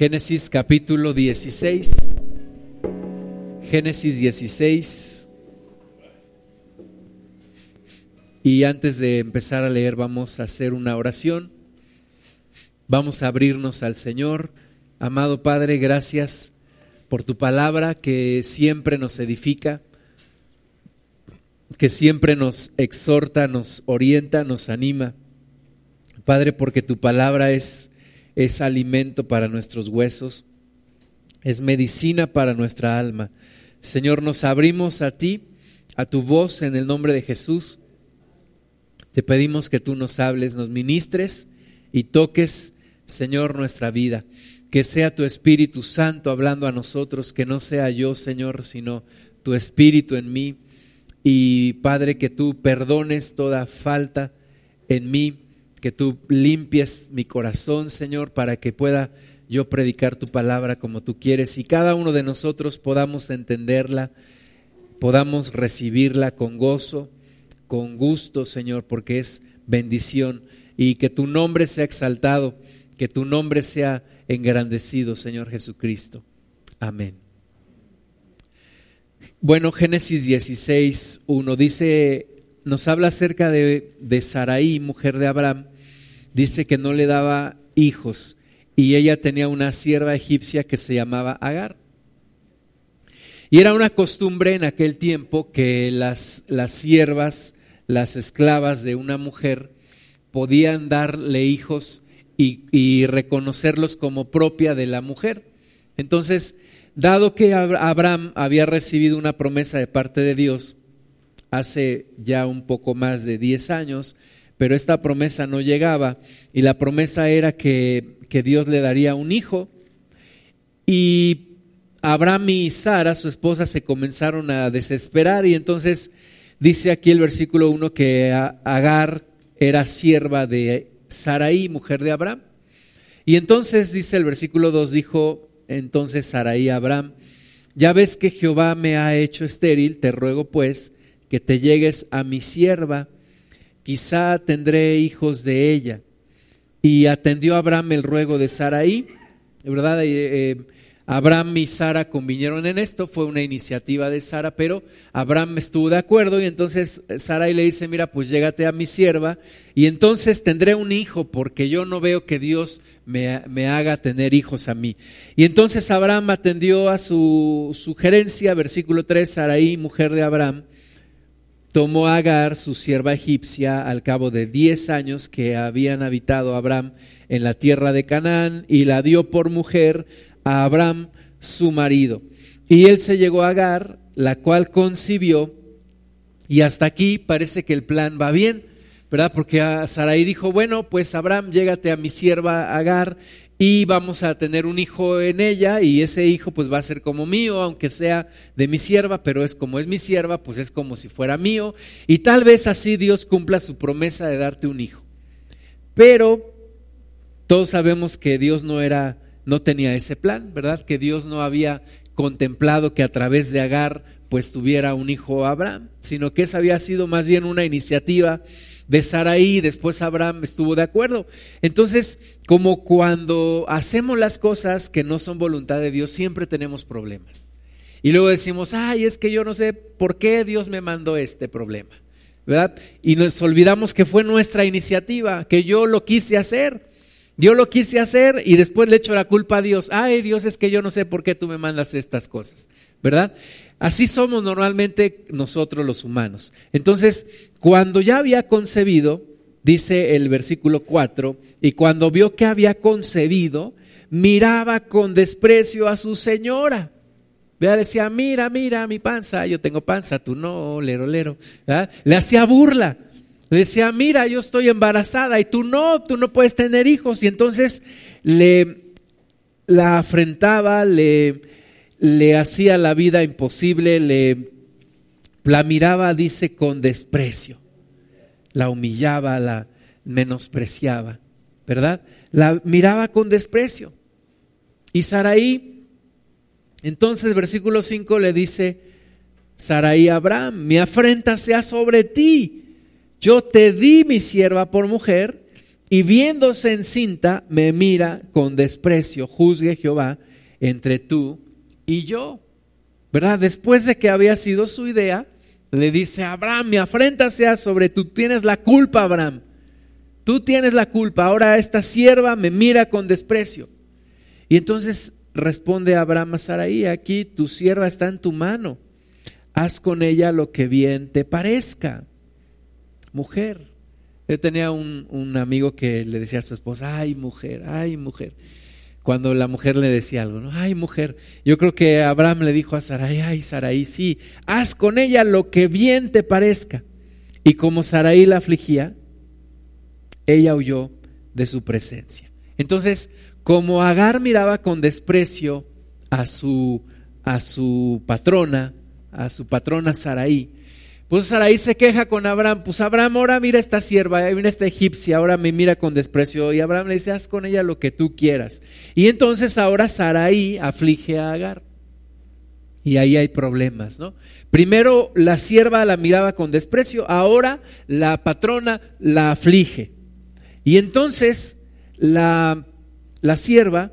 Génesis capítulo 16. Génesis 16. Y antes de empezar a leer vamos a hacer una oración. Vamos a abrirnos al Señor. Amado Padre, gracias por tu palabra que siempre nos edifica, que siempre nos exhorta, nos orienta, nos anima. Padre, porque tu palabra es, es alimento para nuestros huesos, es medicina para nuestra alma. Señor, nos abrimos a ti, a tu voz en el nombre de Jesús. Te pedimos que tú nos hables, nos ministres y toques, Señor, nuestra vida. Que sea tu Espíritu Santo hablando a nosotros, que no sea yo, Señor, sino tu Espíritu en mí. Y Padre, que tú perdones toda falta en mí, que tú limpies mi corazón, Señor, para que pueda yo predicar tu palabra como tú quieres y cada uno de nosotros podamos entenderla, podamos recibirla con gozo con gusto, Señor, porque es bendición y que tu nombre sea exaltado, que tu nombre sea engrandecido, Señor Jesucristo. Amén. Bueno, Génesis 16, 1 dice, nos habla acerca de, de Saraí, mujer de Abraham, dice que no le daba hijos y ella tenía una sierva egipcia que se llamaba Agar. Y era una costumbre en aquel tiempo que las, las siervas las esclavas de una mujer podían darle hijos y, reconocerlos como propia de la mujer. Entonces, dado que Abraham había recibido una promesa de parte de Dios hace ya un poco más de 10 años, pero esta promesa no llegaba y la promesa era que, que Dios le daría un hijo y Abraham y Sara, su esposa, se comenzaron a desesperar y entonces Dice aquí el versículo 1 que Agar era sierva de Saraí, mujer de Abraham. Y entonces dice el versículo 2, dijo entonces Saraí a Abraham, ya ves que Jehová me ha hecho estéril, te ruego pues que te llegues a mi sierva, quizá tendré hijos de ella. Y atendió Abraham el ruego de Saraí, ¿verdad? Eh, eh, Abraham y Sara convinieron en esto, fue una iniciativa de Sara, pero Abraham estuvo de acuerdo y entonces Sara le dice, mira, pues llégate a mi sierva y entonces tendré un hijo porque yo no veo que Dios me, haga tener hijos a mí. Y entonces Abraham atendió a su sugerencia, versículo 3, Saraí, mujer de Abraham, tomó a Agar, su sierva egipcia, al cabo de diez años que habían habitado Abraham en la tierra de Canaán y la dio por mujer a Abraham su marido. Y él se llegó a Agar, la cual concibió, y hasta aquí parece que el plan va bien, ¿verdad? Porque Sarai dijo, bueno, pues Abraham, llégate a mi sierva Agar y vamos a tener un hijo en ella y ese hijo pues va a ser como mío, aunque sea de mi sierva, pero es como es mi sierva, pues es como si fuera mío y tal vez así Dios cumpla su promesa de darte un hijo. Pero todos sabemos que Dios no era no tenía ese plan, ¿verdad? Que Dios no había contemplado que a través de Agar pues tuviera un hijo Abraham, sino que esa había sido más bien una iniciativa de Saraí, después Abraham estuvo de acuerdo. Entonces, como cuando hacemos las cosas que no son voluntad de Dios, siempre tenemos problemas. Y luego decimos, ay, es que yo no sé por qué Dios me mandó este problema, ¿verdad? Y nos olvidamos que fue nuestra iniciativa, que yo lo quise hacer. Yo lo quise hacer y después le echo la culpa a Dios. Ay, Dios, es que yo no sé por qué tú me mandas estas cosas, ¿verdad? Así somos normalmente nosotros los humanos. Entonces, cuando ya había concebido, dice el versículo 4, y cuando vio que había concebido, miraba con desprecio a su señora. Vea, decía, mira, mira mi panza, yo tengo panza, tú no, lero, lero. Le hacía burla. Le decía, mira, yo estoy embarazada y tú no, tú no puedes tener hijos. Y entonces le la afrentaba, le, le hacía la vida imposible, le la miraba, dice, con desprecio. La humillaba, la menospreciaba, ¿verdad? La miraba con desprecio. Y Saraí, entonces versículo 5 le dice, Saraí Abraham, mi afrenta sea sobre ti yo te di mi sierva por mujer y viéndose encinta me mira con desprecio. Juzgue Jehová entre tú y yo. ¿Verdad? Después de que había sido su idea, le dice Abraham, mi afrenta sea sobre tú, tienes la culpa, Abraham. Tú tienes la culpa. Ahora esta sierva me mira con desprecio. Y entonces responde Abraham a Saraí, aquí tu sierva está en tu mano. Haz con ella lo que bien te parezca. Mujer. Yo tenía un, un amigo que le decía a su esposa, ay mujer, ay mujer cuando la mujer le decía algo, ¿no? Ay, mujer, yo creo que Abraham le dijo a Sarai, ay, Sarai, sí, haz con ella lo que bien te parezca. Y como Sarai la afligía, ella huyó de su presencia. Entonces, como Agar miraba con desprecio a su, a su patrona, a su patrona Sarai, pues Sarai se queja con Abraham, pues Abraham, ahora mira esta sierva, mira esta egipcia, ahora me mira con desprecio. Y Abraham le dice, haz con ella lo que tú quieras. Y entonces ahora Sarai aflige a Agar. Y ahí hay problemas, ¿no? Primero la sierva la miraba con desprecio, ahora la patrona la aflige. Y entonces la, la sierva,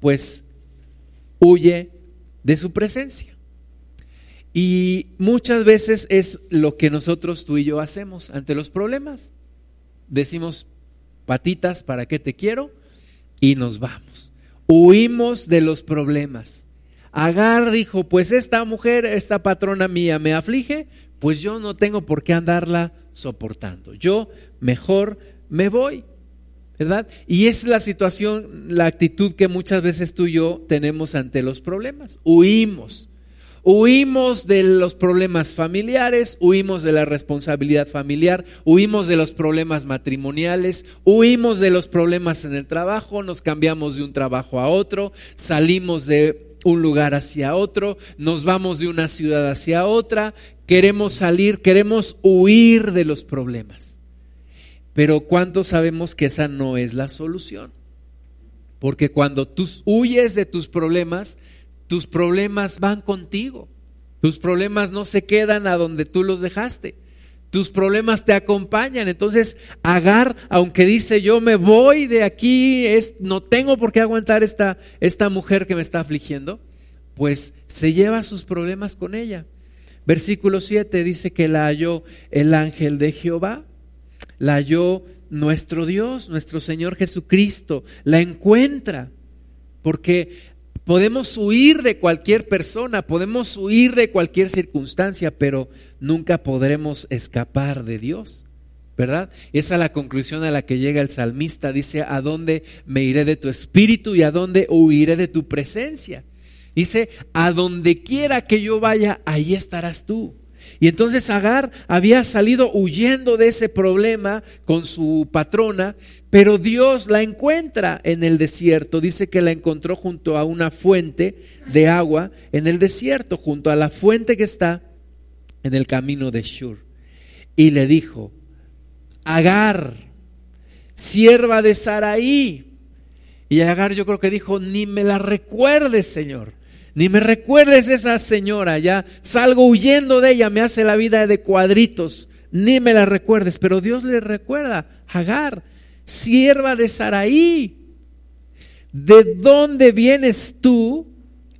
pues, huye de su presencia. Y muchas veces es lo que nosotros tú y yo hacemos ante los problemas. Decimos, patitas, ¿para qué te quiero? Y nos vamos. Huimos de los problemas. Agar dijo, pues esta mujer, esta patrona mía me aflige, pues yo no tengo por qué andarla soportando. Yo mejor me voy. ¿verdad? Y es la situación, la actitud que muchas veces tú y yo tenemos ante los problemas. Huimos. Huimos de los problemas familiares, huimos de la responsabilidad familiar, huimos de los problemas matrimoniales, huimos de los problemas en el trabajo, nos cambiamos de un trabajo a otro, salimos de un lugar hacia otro, nos vamos de una ciudad hacia otra, queremos salir, queremos huir de los problemas. Pero ¿cuántos sabemos que esa no es la solución? Porque cuando tú huyes de tus problemas, tus problemas van contigo. Tus problemas no se quedan a donde tú los dejaste. Tus problemas te acompañan. Entonces, Agar, aunque dice yo me voy de aquí, es, no tengo por qué aguantar esta, esta mujer que me está afligiendo, pues se lleva sus problemas con ella. Versículo 7 dice que la halló el ángel de Jehová, la halló nuestro Dios, nuestro Señor Jesucristo, la encuentra, porque Podemos huir de cualquier persona, podemos huir de cualquier circunstancia, pero nunca podremos escapar de Dios. ¿Verdad? Esa es la conclusión a la que llega el salmista. Dice, ¿a dónde me iré de tu espíritu y a dónde huiré de tu presencia? Dice, a donde quiera que yo vaya, ahí estarás tú. Y entonces Agar había salido huyendo de ese problema con su patrona, pero Dios la encuentra en el desierto. Dice que la encontró junto a una fuente de agua en el desierto, junto a la fuente que está en el camino de Shur. Y le dijo, Agar, sierva de Saraí. Y Agar yo creo que dijo, ni me la recuerdes, Señor. Ni me recuerdes esa señora, ya salgo huyendo de ella, me hace la vida de cuadritos, ni me la recuerdes. Pero Dios le recuerda, Agar, sierva de Saraí, ¿de dónde vienes tú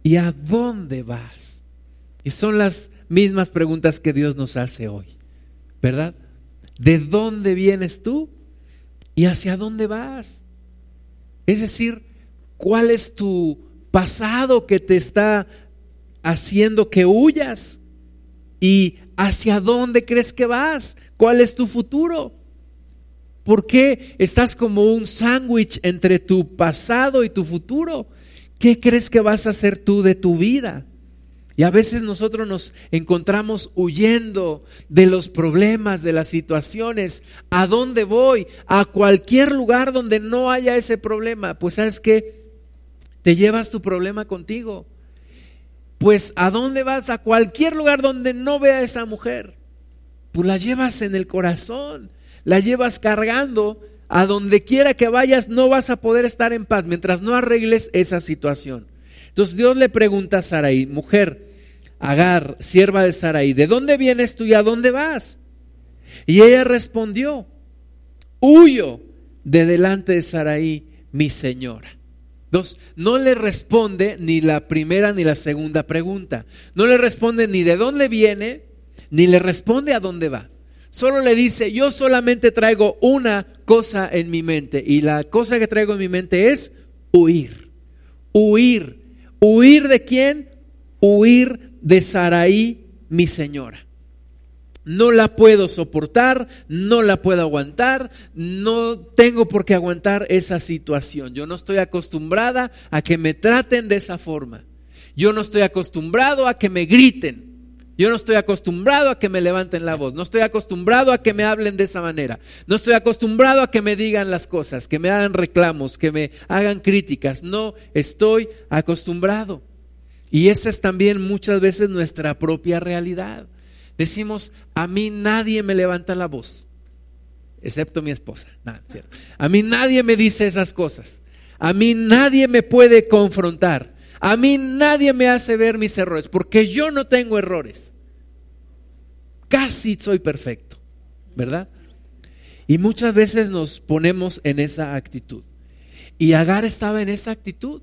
y a dónde vas? Y son las mismas preguntas que Dios nos hace hoy, ¿verdad? ¿De dónde vienes tú y hacia dónde vas? Es decir, ¿cuál es tu pasado que te está haciendo que huyas? ¿Y hacia dónde crees que vas? ¿Cuál es tu futuro? ¿Por qué estás como un sándwich entre tu pasado y tu futuro? ¿Qué crees que vas a hacer tú de tu vida? Y a veces nosotros nos encontramos huyendo de los problemas, de las situaciones. ¿A dónde voy? A cualquier lugar donde no haya ese problema. Pues sabes que te llevas tu problema contigo. Pues ¿a dónde vas? A cualquier lugar donde no vea a esa mujer. Pues la llevas en el corazón, la llevas cargando. A donde quiera que vayas no vas a poder estar en paz mientras no arregles esa situación. Entonces Dios le pregunta a Saraí, mujer, Agar, sierva de Saraí, ¿de dónde vienes tú y a dónde vas? Y ella respondió, huyo de delante de Saraí, mi señora. Dos, no le responde ni la primera ni la segunda pregunta. No le responde ni de dónde viene, ni le responde a dónde va. Solo le dice, yo solamente traigo una cosa en mi mente. Y la cosa que traigo en mi mente es huir. Huir. ¿Huir de quién? Huir de Saraí, mi señora. No la puedo soportar, no la puedo aguantar, no tengo por qué aguantar esa situación. Yo no estoy acostumbrada a que me traten de esa forma. Yo no estoy acostumbrado a que me griten. Yo no estoy acostumbrado a que me levanten la voz. No estoy acostumbrado a que me hablen de esa manera. No estoy acostumbrado a que me digan las cosas, que me hagan reclamos, que me hagan críticas. No estoy acostumbrado. Y esa es también muchas veces nuestra propia realidad. Decimos, a mí nadie me levanta la voz, excepto mi esposa. a mí nadie me dice esas cosas. A mí nadie me puede confrontar. A mí nadie me hace ver mis errores, porque yo no tengo errores. Casi soy perfecto, ¿verdad? Y muchas veces nos ponemos en esa actitud. Y Agar estaba en esa actitud.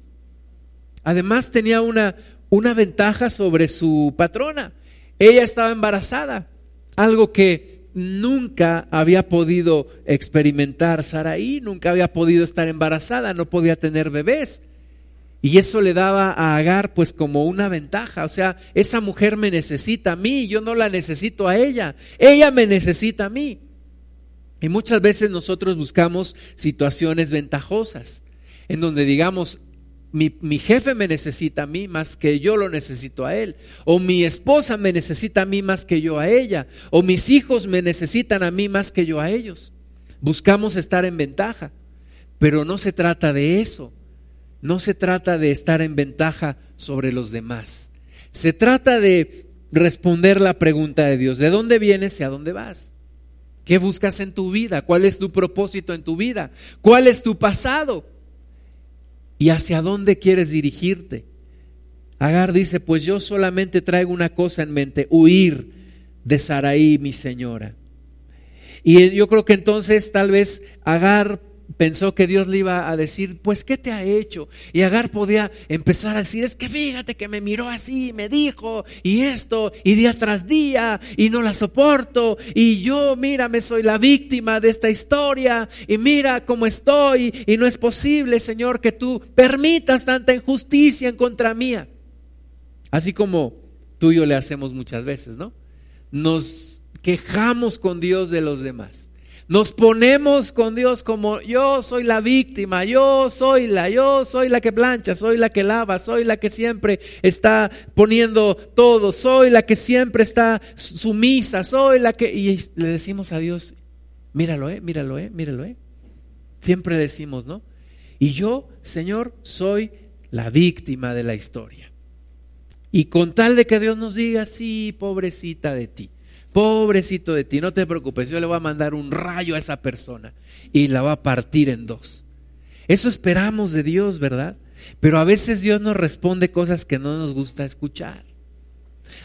Además tenía una, una ventaja sobre su patrona. Ella estaba embarazada, algo que nunca había podido experimentar Saraí, nunca había podido estar embarazada, no podía tener bebés. Y eso le daba a Agar pues como una ventaja, o sea, esa mujer me necesita a mí, yo no la necesito a ella, ella me necesita a mí. Y muchas veces nosotros buscamos situaciones ventajosas, en donde digamos, mi, jefe me necesita a mí más que yo lo necesito a él. O mi esposa me necesita a mí más que yo a ella. O mis hijos me necesitan a mí más que yo a ellos. Buscamos estar en ventaja. Pero no se trata de eso. No se trata de estar en ventaja sobre los demás. Se trata de responder la pregunta de Dios. ¿De dónde vienes y a dónde vas? ¿Qué buscas en tu vida? ¿Cuál es tu propósito en tu vida? ¿Cuál es tu pasado? ¿Y hacia dónde quieres dirigirte? Agar dice, pues yo solamente traigo una cosa en mente, huir de Saraí, mi señora. Y yo creo que entonces tal vez Agar pensó que Dios le iba a decir, pues, ¿qué te ha hecho? Y Agar podía empezar a decir, es que fíjate que me miró así, me dijo, y esto, y día tras día, y no la soporto, y yo, mírame, soy la víctima de esta historia, y mira cómo estoy, y no es posible, Señor, que tú permitas tanta injusticia en contra mía. Así como tú y yo le hacemos muchas veces, ¿no? Nos quejamos con Dios de los demás. Nos ponemos con Dios como yo soy la víctima, yo soy la, yo soy la que plancha, soy la que lava, soy la que siempre está poniendo todo, soy la que siempre está sumisa, soy la que... Y le decimos a Dios, míralo, eh, míralo, eh, míralo, eh. Siempre decimos, ¿no? Y yo, Señor, soy la víctima de la historia. Y con tal de que Dios nos diga, sí, pobrecita de ti. Pobrecito de ti, no te preocupes, yo le voy a mandar un rayo a esa persona y la va a partir en dos. Eso esperamos de Dios, ¿verdad? Pero a veces Dios nos responde cosas que no nos gusta escuchar.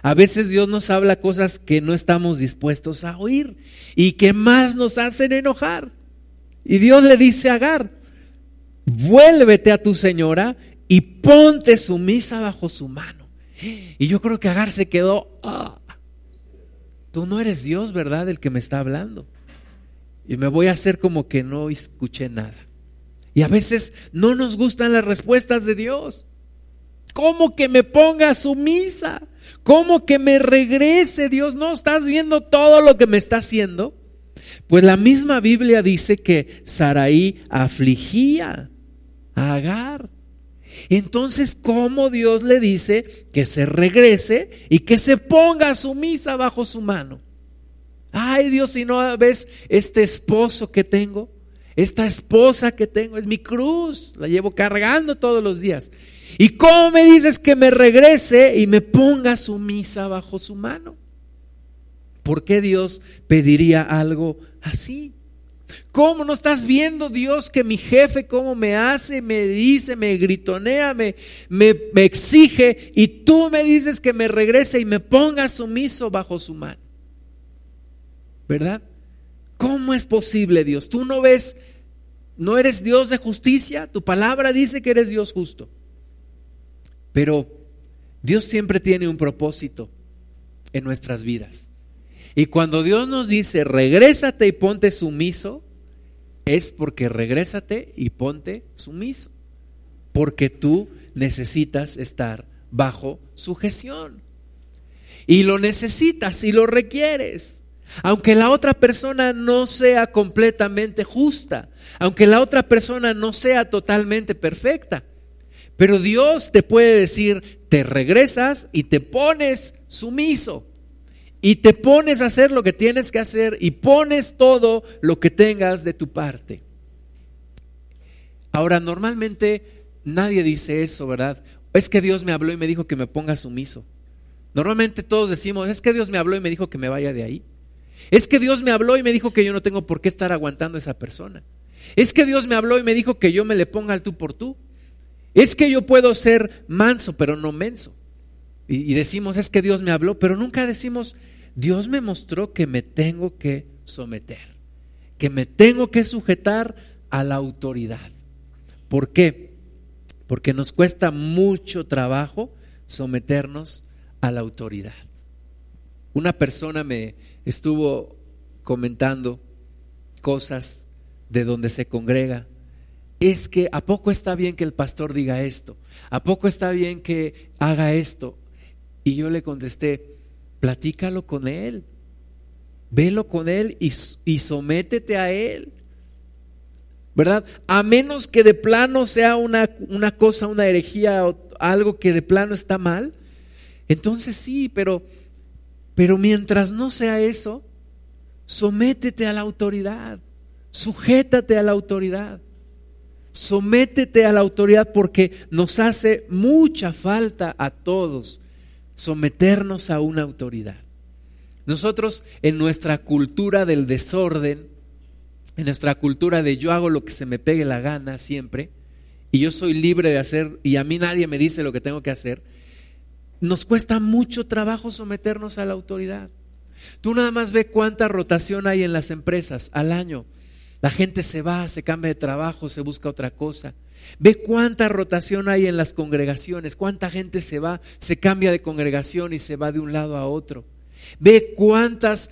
A veces Dios nos habla cosas que no estamos dispuestos a oír y que más nos hacen enojar. Y Dios le dice a Agar, vuélvete a tu señora y ponte sumisa bajo su mano. Y yo creo que Agar se quedó, ah, tú no eres Dios, ¿verdad? El que me está hablando. Y me voy a hacer como que no escuché nada. Y a veces no nos gustan las respuestas de Dios. ¿Cómo que me ponga sumisa? ¿Cómo que me regrese Dios? ¿No estás viendo todo lo que me está haciendo? Pues la misma Biblia dice que Saraí afligía a Agar. Entonces, ¿cómo Dios le dice que se regrese y que se ponga sumisa bajo su mano? Ay Dios, si no ves este esposo que tengo, esta esposa que tengo, es mi cruz, la llevo cargando todos los días. ¿Y cómo me dices que me regrese y me ponga sumisa bajo su mano? ¿Por qué Dios pediría algo así? ¿Cómo no estás viendo, Dios, que mi jefe, cómo me hace, me dice, me gritonea, me, me, exige y tú me dices que me regrese y me ponga sumiso bajo su mano? ¿Verdad? ¿Cómo es posible, Dios? Tú no ves no eres Dios de justicia, tu palabra dice que eres Dios justo. Pero Dios siempre tiene un propósito en nuestras vidas. Y cuando Dios nos dice, regrésate y ponte sumiso, es porque regrésate y ponte sumiso. Porque tú necesitas estar bajo sujeción. Y lo necesitas y lo requieres. Aunque la otra persona no sea completamente justa, aunque la otra persona no sea totalmente perfecta. Pero Dios te puede decir, te regresas y te pones sumiso. Y te pones a hacer lo que tienes que hacer y pones todo lo que tengas de tu parte. Ahora, normalmente nadie dice eso, ¿verdad? Es que Dios me habló y me dijo que me ponga sumiso. Normalmente todos decimos, es que Dios me habló y me dijo que me vaya de ahí. Es que Dios me habló y me dijo que yo no tengo por qué estar aguantando a esa persona. Es que Dios me habló y me dijo que yo me le ponga al tú por tú. Es que yo puedo ser manso, pero no menso. Y, decimos, es que Dios me habló, pero nunca decimos, Dios me mostró que me tengo que someter, que me tengo que sujetar a la autoridad. ¿Por qué? Porque nos cuesta mucho trabajo someternos a la autoridad. Una persona me estuvo comentando cosas de donde se congrega. Es que a poco está bien que el pastor diga esto, a poco está bien que haga esto. Y yo le contesté, platícalo con él, velo con él y, y sométete a él. ¿Verdad? A menos que de plano sea una, una cosa, una herejía o algo que de plano está mal, entonces sí, pero pero mientras no sea eso, sométete a la autoridad, sujétate a la autoridad, sométete a la autoridad porque nos hace mucha falta a todos someternos a una autoridad. Nosotros en nuestra cultura del desorden, en nuestra cultura de yo hago lo que se me pegue la gana siempre, y yo soy libre de hacer, y a mí nadie me dice lo que tengo que hacer, nos cuesta mucho trabajo someternos a la autoridad. Tú nada más ve cuánta rotación hay en las empresas al año. La gente se va, se cambia de trabajo, se busca otra cosa. Ve cuánta rotación hay en las congregaciones, cuánta gente se va, se cambia de congregación y se va de un lado a otro. Ve cuántas,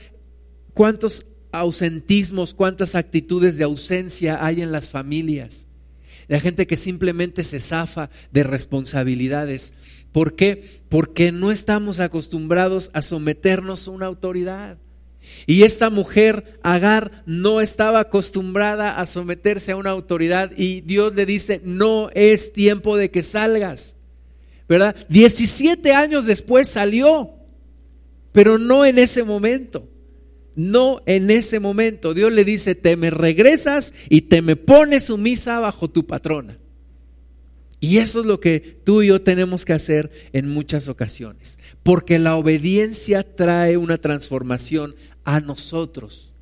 cuántos ausentismos, cuántas actitudes de ausencia hay en las familias. La gente que simplemente se zafa de responsabilidades ¿Por qué? Porque no estamos acostumbrados a someternos a una autoridad. Y esta mujer, Agar, no estaba acostumbrada a someterse a una autoridad y Dios le dice, no es tiempo de que salgas. ¿Verdad? 17 años después salió, pero no en ese momento. No en ese momento. Dios le dice, te me regresas y te me pones sumisa bajo tu patrona. Y eso es lo que tú y yo tenemos que hacer en muchas ocasiones, porque la obediencia trae una transformación a nosotros,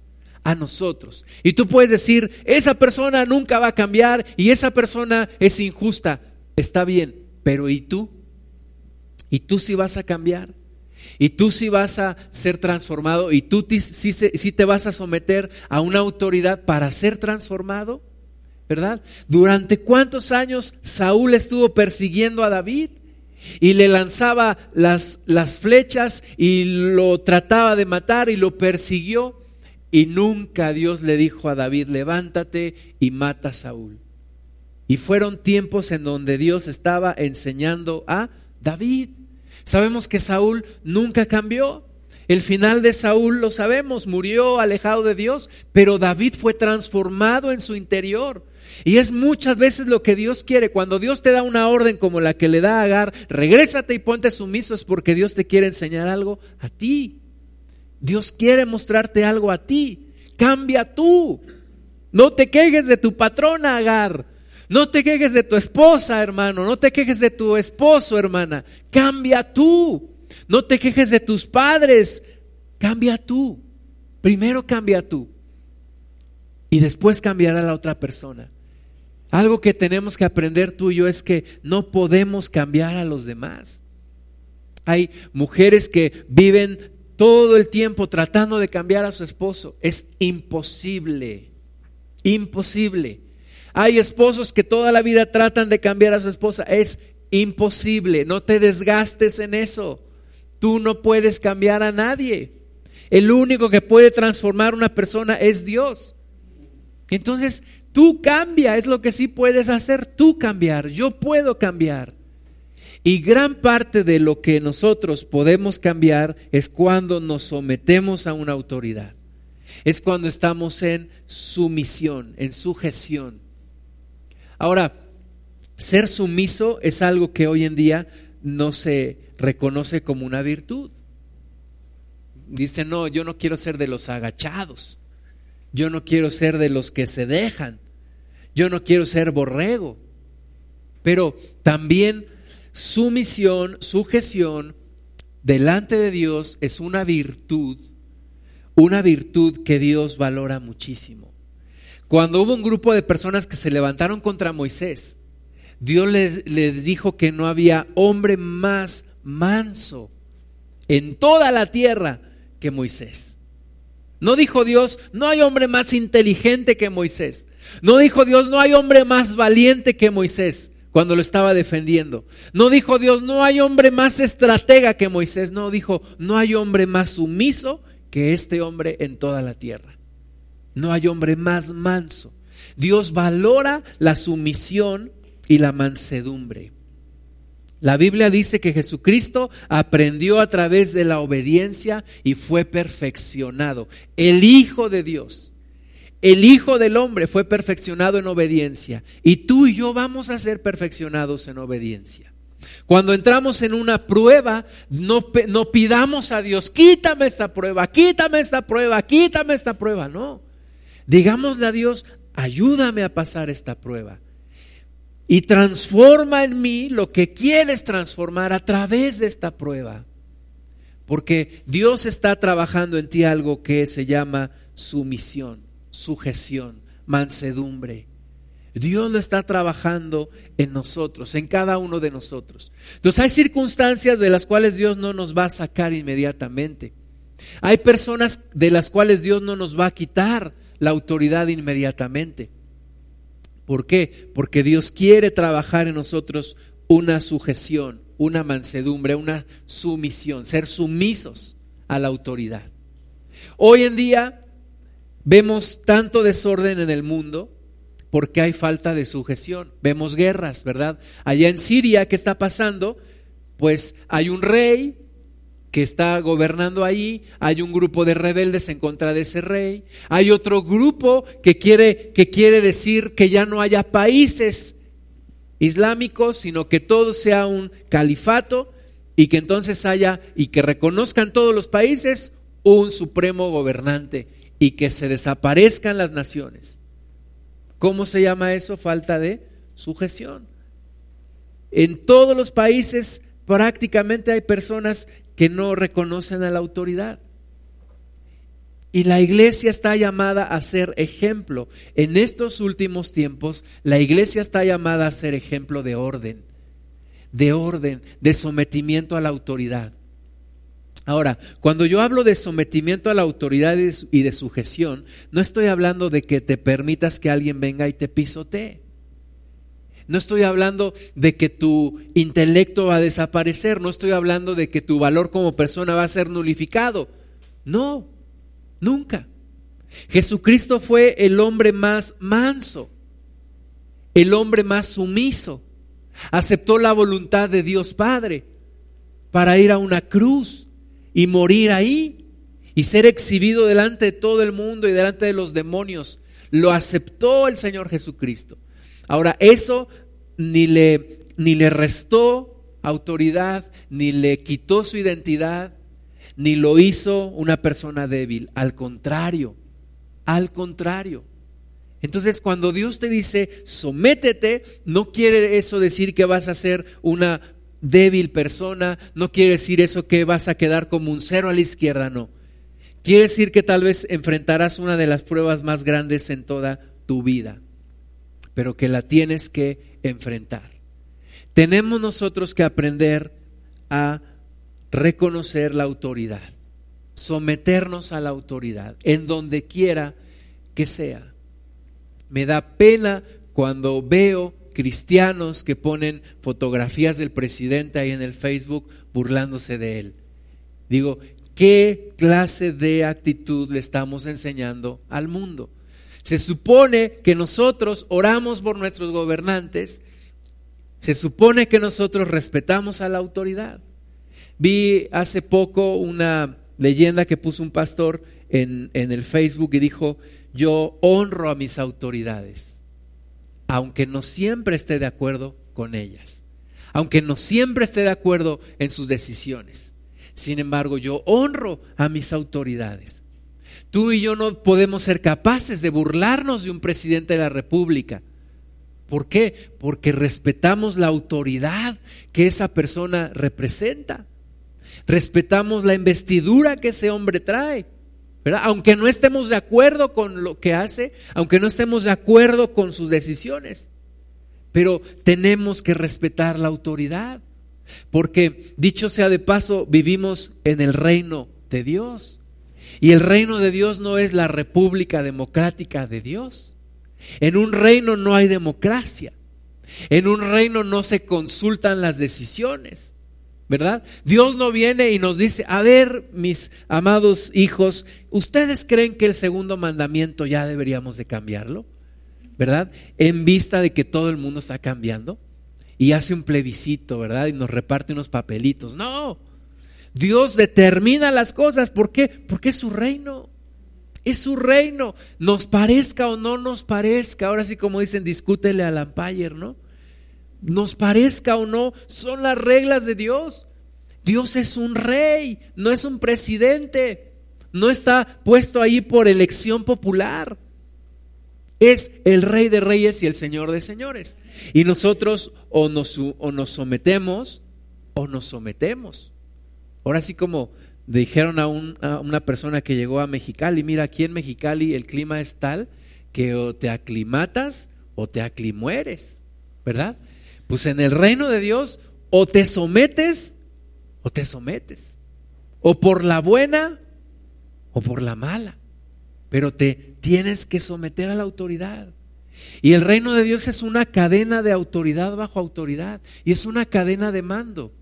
a nosotros. Y tú puedes decir, esa persona nunca va a cambiar y esa persona es injusta. Está bien, pero ¿y tú? ¿Y tú sí vas a cambiar? ¿Y tú sí vas a ser transformado? ¿Y tú sí, sí te vas a someter a una autoridad para ser transformado? ¿verdad? ¿Durante cuántos años Saúl estuvo persiguiendo a David? Y le lanzaba las, las flechas y lo trataba de matar y lo persiguió. Y nunca Dios le dijo a David, levántate y mata a Saúl. Y fueron tiempos en donde Dios estaba enseñando a David. Sabemos que Saúl nunca cambió. El final de Saúl lo sabemos, murió alejado de Dios, pero David fue transformado en su interior. Y es muchas veces lo que Dios quiere. Cuando Dios te da una orden como la que le da a Agar, regrésate y ponte sumiso, es porque Dios te quiere enseñar algo a ti. Dios quiere mostrarte algo a ti. Cambia tú. No te quejes de tu patrona, Agar. No te quejes de tu esposa, hermano. No te quejes de tu esposo, hermana. Cambia tú. No te quejes de tus padres. Cambia tú. Primero cambia tú. Y después cambiará la otra persona. Algo que tenemos que aprender tú y yo es que no podemos cambiar a los demás. Hay mujeres que viven todo el tiempo tratando de cambiar a su esposo. Es imposible, imposible. Hay esposos que toda la vida tratan de cambiar a su esposa. Es imposible, no te desgastes en eso. Tú no puedes cambiar a nadie. El único que puede transformar una persona es Dios. Entonces, tú cambia, es lo que sí puedes hacer, tú cambiar, yo puedo cambiar. Y gran parte de lo que nosotros podemos cambiar es cuando nos sometemos a una autoridad. Es cuando estamos en sumisión, en sujeción. Ahora, ser sumiso es algo que hoy en día no se reconoce como una virtud. Dice, no, yo no quiero ser de los agachados. Yo no quiero ser de los que se dejan. Yo no quiero ser borrego. Pero también sumisión, sujeción delante de Dios es una virtud, una virtud que Dios valora muchísimo. Cuando hubo un grupo de personas que se levantaron contra Moisés, Dios les, dijo que no había hombre más manso en toda la tierra que Moisés. No dijo Dios, no hay hombre más inteligente que Moisés. No dijo Dios, no hay hombre más valiente que Moisés cuando lo estaba defendiendo. No dijo Dios, no hay hombre más estratega que Moisés. No dijo, no hay hombre más sumiso que este hombre en toda la tierra. No hay hombre más manso. Dios valora la sumisión y la mansedumbre. La Biblia dice que Jesucristo aprendió a través de la obediencia y fue perfeccionado. El Hijo de Dios, el Hijo del Hombre fue perfeccionado en obediencia. Y tú y yo vamos a ser perfeccionados en obediencia. Cuando entramos en una prueba, no, no pidamos a Dios, quítame esta prueba, quítame esta prueba, quítame esta prueba. No. Digámosle a Dios, ayúdame a pasar esta prueba y transforma en mí lo que quieres transformar a través de esta prueba. Porque Dios está trabajando en ti algo que se llama sumisión, sujeción, mansedumbre. Dios lo está trabajando en nosotros, en cada uno de nosotros. Entonces hay circunstancias de las cuales Dios no nos va a sacar inmediatamente. Hay personas de las cuales Dios no nos va a quitar la autoridad inmediatamente. ¿Por qué? Porque Dios quiere trabajar en nosotros una sujeción, una mansedumbre, una sumisión, ser sumisos a la autoridad. Hoy en día vemos tanto desorden en el mundo porque hay falta de sujeción. Vemos guerras, ¿verdad? Allá en Siria, ¿qué está pasando? Pues hay un rey que está gobernando ahí, hay un grupo de rebeldes en contra de ese rey, hay otro grupo que quiere, que quiere decir que ya no haya países islámicos, sino que todo sea un califato y que entonces haya y que reconozcan todos los países un supremo gobernante y que se desaparezcan las naciones. ¿Cómo se llama eso? Falta de sujeción. En todos los países prácticamente hay personas que no reconocen a la autoridad. Y la iglesia está llamada a ser ejemplo. En estos últimos tiempos, la iglesia está llamada a ser ejemplo de orden, de orden, de sometimiento a la autoridad. Ahora, cuando yo hablo de sometimiento a la autoridad y de sujeción, no estoy hablando de que te permitas que alguien venga y te pisotee. No estoy hablando de que tu intelecto va a desaparecer, no estoy hablando de que tu valor como persona va a ser nulificado. No, nunca. Jesucristo fue el hombre más manso, el hombre más sumiso. Aceptó la voluntad de Dios Padre para ir a una cruz y morir ahí y ser exhibido delante de todo el mundo y delante de los demonios. Lo aceptó el Señor Jesucristo. Ahora, eso ni le, ni le restó autoridad, ni le quitó su identidad, ni lo hizo una persona débil. Al contrario, al contrario. Entonces, cuando Dios te dice, sométete, no quiere eso decir que vas a ser una débil persona, no quiere decir eso que vas a quedar como un cero a la izquierda, no. Quiere decir que tal vez enfrentarás una de las pruebas más grandes en toda tu vida pero que la tienes que enfrentar. Tenemos nosotros que aprender a reconocer la autoridad, someternos a la autoridad, en donde quiera que sea. Me da pena cuando veo cristianos que ponen fotografías del presidente ahí en el Facebook burlándose de él. Digo, ¿qué clase de actitud le estamos enseñando al mundo? Se supone que nosotros oramos por nuestros gobernantes, se supone que nosotros respetamos a la autoridad. Vi hace poco una leyenda que puso un pastor en, en el Facebook y dijo, yo honro a mis autoridades, aunque no siempre esté de acuerdo con ellas, aunque no siempre esté de acuerdo en sus decisiones. Sin embargo, yo honro a mis autoridades. Tú y yo no podemos ser capaces de burlarnos de un presidente de la República. ¿Por qué? Porque respetamos la autoridad que esa persona representa. Respetamos la investidura que ese hombre trae. Aunque no estemos de acuerdo con lo que hace, aunque no estemos de acuerdo con sus decisiones, pero tenemos que respetar la autoridad, porque dicho sea de paso, vivimos en el reino de Dios. Y el reino de Dios no es la república democrática de Dios. En un reino no hay democracia. En un reino no se consultan las decisiones. ¿verdad? Dios no viene y nos dice, a ver, mis amados hijos, ¿ustedes creen que el segundo mandamiento ya deberíamos de cambiarlo? ¿Verdad? En vista de que todo el mundo está cambiando y hace un plebiscito, ¿verdad? Y nos reparte unos papelitos. No, Dios determina las cosas. ¿Por qué? Porque es su reino. Es su reino. Nos parezca o no nos parezca. Ahora sí, como dicen, discútele al umpire, ¿no? nos parezca o no, son las reglas de Dios. Dios es un rey, no es un presidente, no está puesto ahí por elección popular. Es el rey de reyes y el señor de señores. Y nosotros o nos, o nos sometemos o nos sometemos. Ahora sí como dijeron a, a una persona que llegó a Mexicali, mira, aquí en Mexicali el clima es tal que o te aclimatas o te aclimueres, ¿verdad? Pues en el reino de Dios o te sometes o te sometes. O por la buena o por la mala. Pero te tienes que someter a la autoridad. Y el reino de Dios es una cadena de autoridad bajo autoridad. Y es una cadena de mando.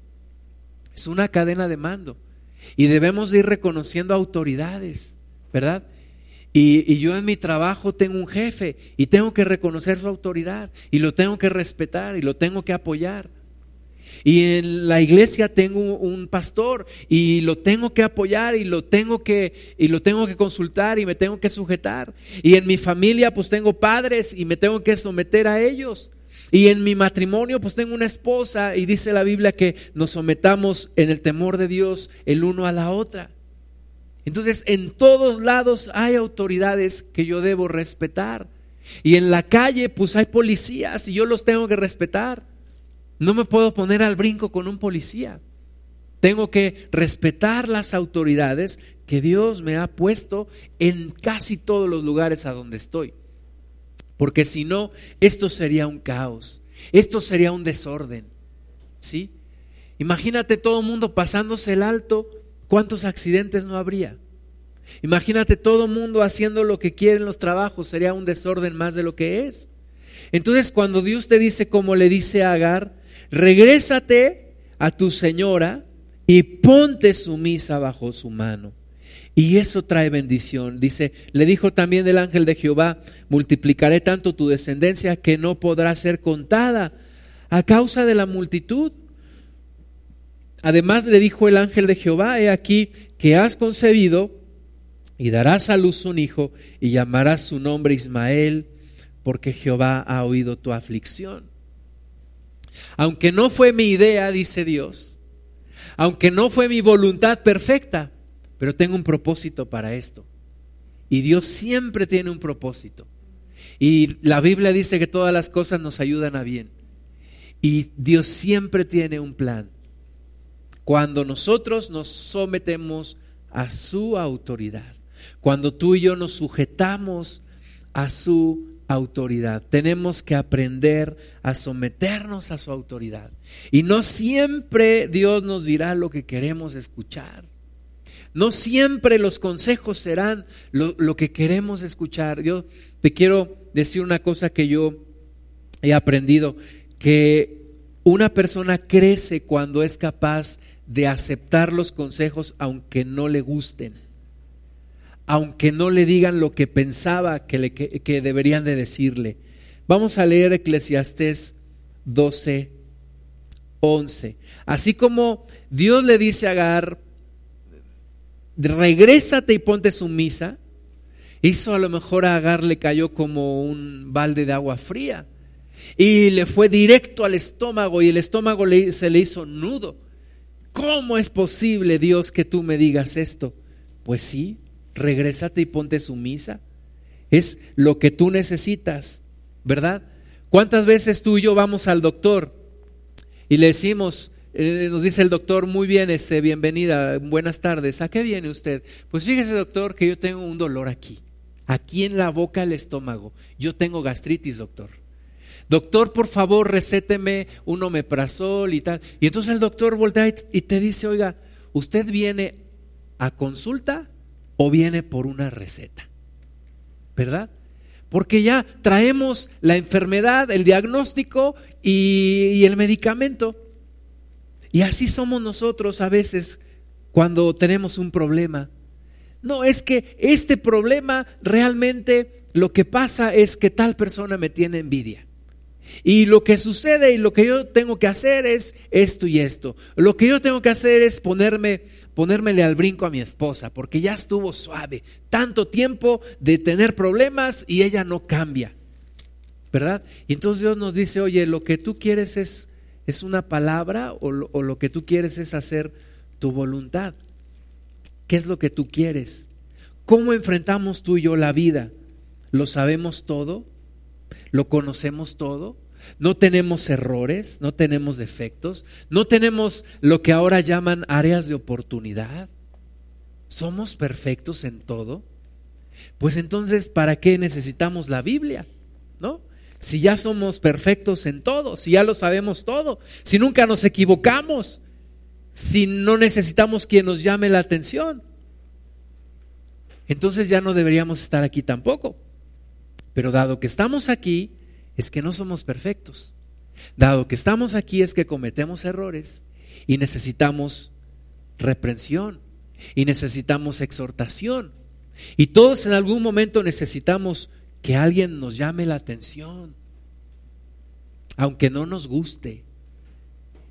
Es una cadena de mando. Y debemos ir reconociendo autoridades, ¿verdad? Y, yo en mi trabajo tengo un jefe y tengo que reconocer su autoridad y lo tengo que respetar y lo tengo que apoyar. Y en la iglesia tengo un pastor y lo tengo que apoyar y lo tengo que y lo tengo que consultar y me tengo que sujetar. Y en mi familia pues tengo padres y me tengo que someter a ellos. Y en mi matrimonio pues tengo una esposa y dice la Biblia que nos sometamos en el temor de Dios el uno a la otra. Entonces, en todos lados hay autoridades que yo debo respetar. Y en la calle, pues hay policías y yo los tengo que respetar. No me puedo poner al brinco con un policía. Tengo que respetar las autoridades que Dios me ha puesto en casi todos los lugares a donde estoy. Porque si no, esto sería un caos. Esto sería un desorden. ¿Sí? Imagínate todo el mundo pasándose el alto ¿Cuántos accidentes no habría? Imagínate todo el mundo haciendo lo que quiere en los trabajos, sería un desorden más de lo que es. Entonces, cuando Dios te dice, como le dice a Agar, regrésate a tu señora y ponte sumisa bajo su mano. Y eso trae bendición. Dice, le dijo también el ángel de Jehová, multiplicaré tanto tu descendencia que no podrá ser contada a causa de la multitud. Además le dijo el ángel de Jehová, he aquí que has concebido y darás a luz un hijo y llamarás su nombre Ismael, porque Jehová ha oído tu aflicción. Aunque no fue mi idea, dice Dios, aunque no fue mi voluntad perfecta, pero tengo un propósito para esto. Y Dios siempre tiene un propósito. Y la Biblia dice que todas las cosas nos ayudan a bien. Y Dios siempre tiene un plan cuando nosotros nos sometemos a su autoridad, cuando tú y yo nos sujetamos a su autoridad. Tenemos que aprender a someternos a su autoridad. Y no siempre Dios nos dirá lo que queremos escuchar. No siempre los consejos serán lo, que queremos escuchar. Yo te quiero decir una cosa que yo he aprendido que una persona crece cuando es capaz de aceptar los consejos aunque no le gusten, aunque no le digan lo que pensaba que, que, deberían de decirle. Vamos a leer Eclesiastés 12, 11. Así como Dios le dice a Agar, regrésate y ponte sumisa, hizo a lo mejor a Agar le cayó como un balde de agua fría y le fue directo al estómago y el estómago se le hizo nudo. ¿Cómo es posible, Dios, que tú me digas esto? Pues sí, regrésate y ponte sumisa. Es lo que tú necesitas, ¿verdad? ¿Cuántas veces tú y yo vamos al doctor y le decimos, eh, nos dice el doctor, muy bien, este, bienvenida, buenas tardes, ¿a qué viene usted? Pues fíjese, doctor, que yo tengo un dolor aquí, aquí en la boca del estómago. Yo tengo gastritis, doctor. Doctor, por favor, recéteme un omeprazol y tal. Y entonces el doctor voltea y te dice, oiga, ¿usted viene a consulta o viene por una receta? ¿Verdad? Porque ya traemos la enfermedad, el diagnóstico y el medicamento. Y así somos nosotros a veces cuando tenemos un problema. No, es que este problema realmente lo que pasa es que tal persona me tiene envidia. Y lo que sucede y lo que yo tengo que hacer es esto y esto. Lo que yo tengo que hacer es ponerme, ponérmele al brinco a mi esposa, porque ya estuvo suave. Tanto tiempo de tener problemas y ella no cambia. ¿Verdad? Y entonces Dios nos dice, oye, lo que tú quieres es, es una palabra o lo, que tú quieres es hacer tu voluntad. ¿Qué es lo que tú quieres? ¿Cómo enfrentamos tú y yo la vida? ¿Lo sabemos todo? ¿Lo conocemos todo? ¿No tenemos errores? ¿No tenemos defectos? ¿No tenemos lo que ahora llaman áreas de oportunidad? ¿Somos perfectos en todo? Pues entonces, ¿para qué necesitamos la Biblia? ¿No? Si ya somos perfectos en todo, si ya lo sabemos todo, si nunca nos equivocamos, si no necesitamos quien nos llame la atención, entonces ya no deberíamos estar aquí tampoco. Pero dado que estamos aquí, es que no somos perfectos. Dado que estamos aquí, es que cometemos errores y necesitamos reprensión y necesitamos exhortación. Y todos en algún momento necesitamos que alguien nos llame la atención, aunque no nos guste.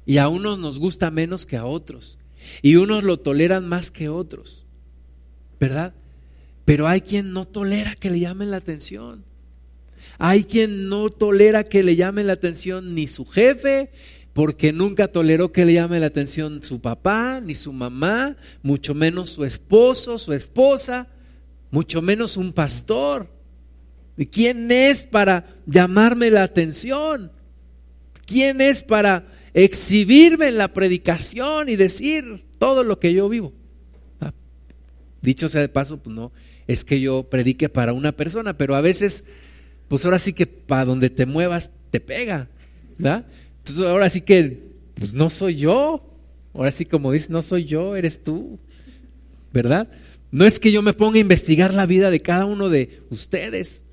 Y a unos nos gusta menos que a otros. Y unos lo toleran más que otros. ¿Verdad? Pero hay quien no tolera que le llamen la atención. Hay quien no tolera que le llame la atención ni su jefe, porque nunca toleró que le llame la atención su papá, ni su mamá, mucho menos su esposo, su esposa, mucho menos un pastor. ¿Y quién es para llamarme la atención? ¿Quién es para exhibirme en la predicación y decir todo lo que yo vivo? Ah, dicho sea de paso, pues no es que yo predique para una persona, pero a veces pues ahora sí que para donde te muevas te pega, ¿verdad? Entonces ahora sí que, pues no soy yo, ahora sí como dices, no soy yo, eres tú, ¿verdad? No es que yo me ponga a investigar la vida de cada uno de ustedes,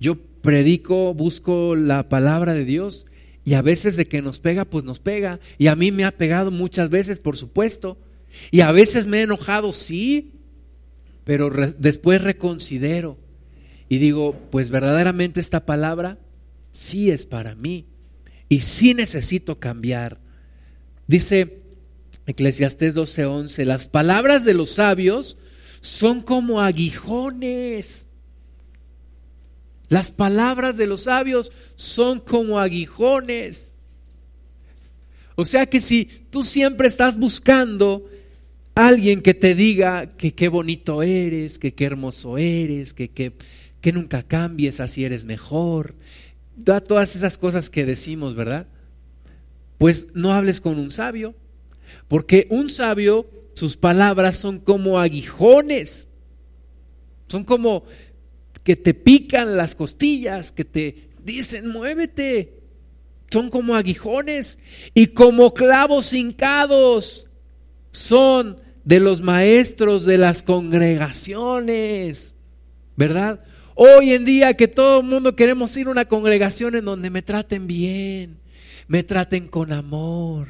yo predico, busco la palabra de Dios y a veces de que nos pega, pues nos pega, y a mí me ha pegado muchas veces, por supuesto, y a veces me he enojado, sí, pero después reconsidero y digo, pues verdaderamente esta palabra sí es para mí y sí necesito cambiar. Dice Eclesiastés 12:11, las palabras de los sabios son como aguijones. Las palabras de los sabios son como aguijones. O sea que si tú siempre estás buscando alguien que te diga que qué bonito eres, que qué hermoso eres, que qué que nunca cambies, así eres mejor. Todas esas cosas que decimos, ¿verdad? Pues no hables con un sabio, porque un sabio, sus palabras son como aguijones, son como que te pican las costillas, que te dicen, muévete, son como aguijones y como clavos hincados son de los maestros de las congregaciones, ¿verdad? Hoy en día que todo el mundo queremos ir a una congregación en donde me traten bien, me traten con amor,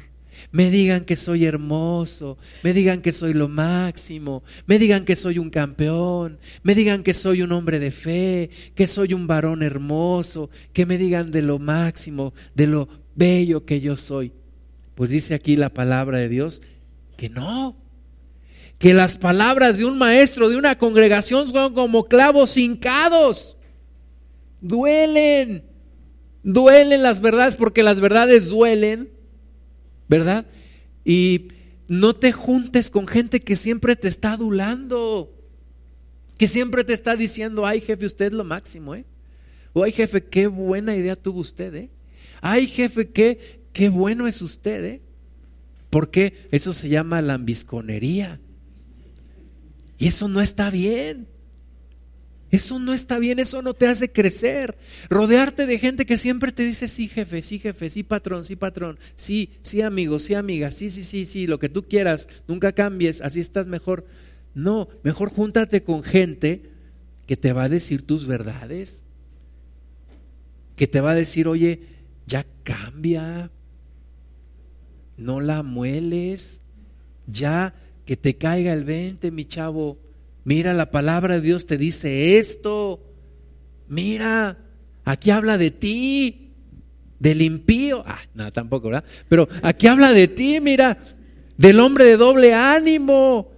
me digan que soy hermoso, me digan que soy lo máximo, me digan que soy un campeón, me digan que soy un hombre de fe, que soy un varón hermoso, que me digan de lo máximo, de lo bello que yo soy. Pues dice aquí la palabra de Dios que no, que las palabras de un maestro de una congregación son como clavos hincados. Duelen, duelen las verdades porque las verdades duelen ¿verdad? Y no te juntes con gente que siempre te está adulando, que siempre te está diciendo, ay jefe, usted es lo máximo, ¿eh? O ay jefe, qué buena idea tuvo usted, ¿eh? Ay jefe, qué, qué bueno es usted, ¿eh? Porque eso se llama lambisconería. Y eso no está bien. Eso no está bien, eso no te hace crecer. Rodearte de gente que siempre te dice, sí jefe, sí jefe, sí patrón, sí patrón, sí, sí amigo, sí amiga, sí, sí, sí, sí, lo que tú quieras, nunca cambies, así estás mejor. No, mejor júntate con gente que te va a decir tus verdades, que te va a decir, oye, ya cambia, no la mueles, ya que te caiga el 20, mi chavo Mira, la palabra de Dios te dice esto. Mira, aquí habla de ti, del impío. Ah, no, tampoco, ¿verdad? Pero aquí habla de ti, mira, del hombre de doble ánimo.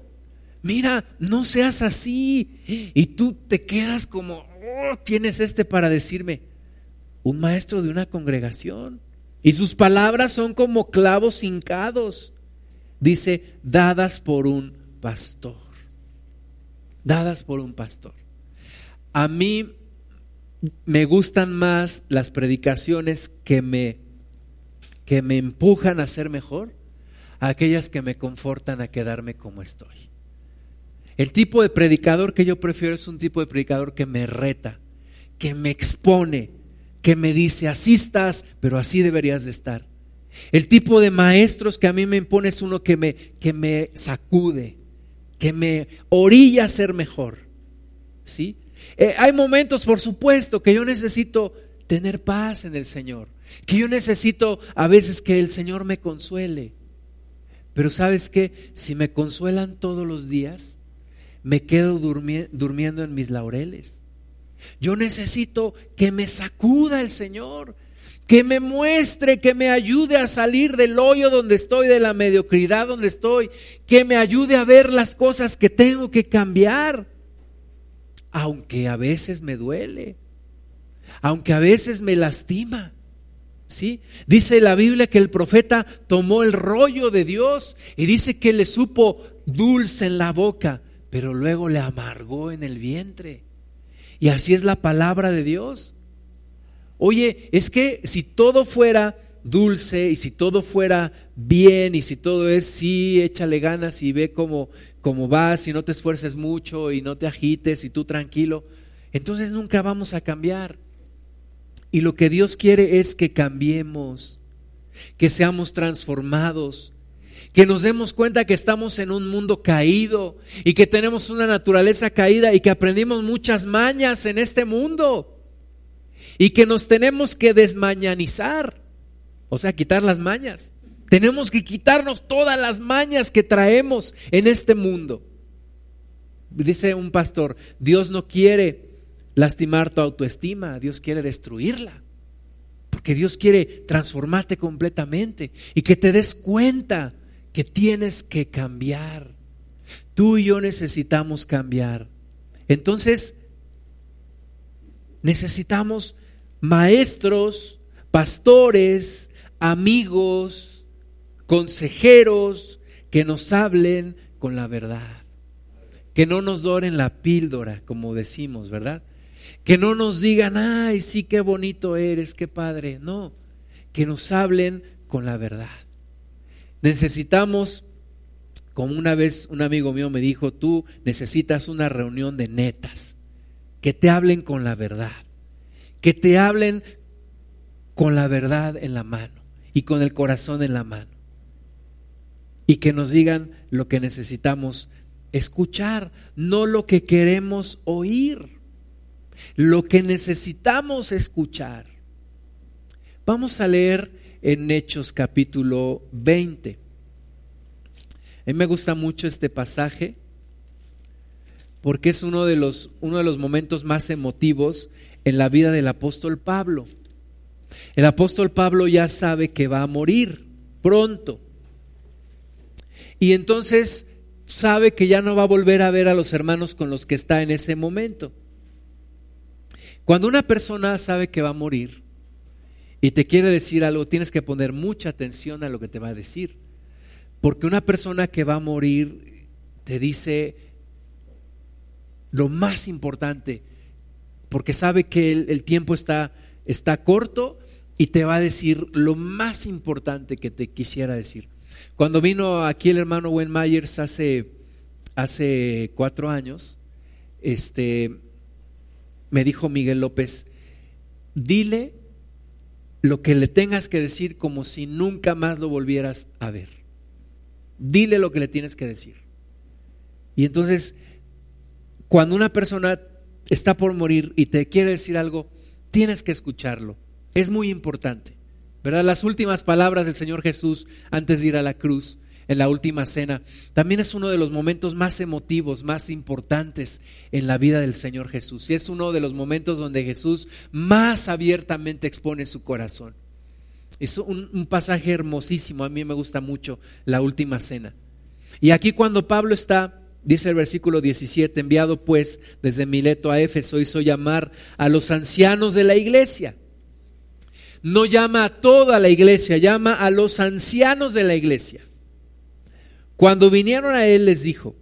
Mira, no seas así. Y tú te quedas como, oh, tienes este para decirme? Un maestro de una congregación. Y sus palabras son como clavos hincados. Dice, dadas por un pastor dadas por un pastor. A mí me gustan más las predicaciones que me, que me empujan a ser mejor, aquellas que me confortan a quedarme como estoy. El tipo de predicador que yo prefiero es un tipo de predicador que me reta, que me expone, que me dice, así estás, pero así deberías de estar. El tipo de maestros que a mí me impone es uno que me, que me sacude, que me orilla a ser mejor. ¿Sí? Eh, hay momentos, por supuesto, que yo necesito tener paz en el Señor, que yo necesito a veces que el Señor me consuele. Pero sabes que si me consuelan todos los días, me quedo durmiendo en mis laureles. Yo necesito que me sacuda el Señor, que me muestre, que me ayude a salir del hoyo donde estoy, de la mediocridad donde estoy, que me ayude a ver las cosas que tengo que cambiar, aunque a veces me duele, aunque a veces me lastima. ¿Sí? Dice la Biblia que el profeta tomó el rollo de Dios y dice que le supo dulce en la boca, pero luego le amargó en el vientre. Y así es la palabra de Dios. Oye, es que si todo fuera dulce y si todo fuera bien y si todo es sí, échale ganas y ve cómo, cómo vas y no te esfuerces mucho y no te agites y tú tranquilo, entonces nunca vamos a cambiar. Y lo que Dios quiere es que cambiemos, que seamos transformados, que nos demos cuenta que estamos en un mundo caído y que tenemos una naturaleza caída y que aprendimos muchas mañas en este mundo y que nos tenemos que desmañanizar, o sea, quitar las mañas. Tenemos que quitarnos todas las mañas que traemos en este mundo. Dice un pastor, Dios no quiere lastimar tu autoestima, Dios quiere destruirla. Porque Dios quiere transformarte completamente y que te des cuenta que tienes que cambiar. Tú y yo necesitamos cambiar. Entonces, necesitamos maestros, pastores, amigos, consejeros que nos hablen con la verdad. Que no nos doren la píldora, como decimos, ¿verdad? Que no nos digan, ay, sí, qué bonito eres, qué padre. No, que nos hablen con la verdad. Necesitamos, como una vez un amigo mío me dijo, tú necesitas una reunión de netas, que te hablen con la verdad que te hablen con la verdad en la mano y con el corazón en la mano. Y que nos digan lo que necesitamos escuchar, no lo que queremos oír. lo que necesitamos escuchar. Vamos a leer en Hechos capítulo 20. A mí me gusta mucho este pasaje porque es uno de los, uno de los momentos más emotivos en la vida del apóstol Pablo. El apóstol Pablo ya sabe que va a morir pronto. Y entonces sabe que ya no va a volver a ver a los hermanos con los que está en ese momento. Cuando una persona sabe que va a morir y te quiere decir algo, tienes que poner mucha atención a lo que te va a decir. Porque una persona que va a morir te dice lo más importante, porque sabe que el, tiempo está, está corto y te va a decir lo más importante que te quisiera decir. Cuando vino aquí el hermano Wen Myers hace, hace cuatro años, este, me dijo Miguel López, dile lo que le tengas que decir como si nunca más lo volvieras a ver. Dile lo que le tienes que decir. Y entonces, cuando una persona está por morir y te quiere decir algo, tienes que escucharlo. Es muy importante. ¿Verdad? Las últimas palabras del Señor Jesús antes de ir a la cruz, en la última cena, también es uno de los momentos más emotivos, más importantes en la vida del Señor Jesús. Y es uno de los momentos donde Jesús más abiertamente expone su corazón. Es un, un pasaje hermosísimo, a mí me gusta mucho la última cena. Y aquí cuando Pablo está Dice el versículo 17, enviado pues desde Mileto a Éfeso, hizo llamar a los ancianos de la iglesia no llama a toda la iglesia, llama a los ancianos de la iglesia. Cuando vinieron a él les dijo,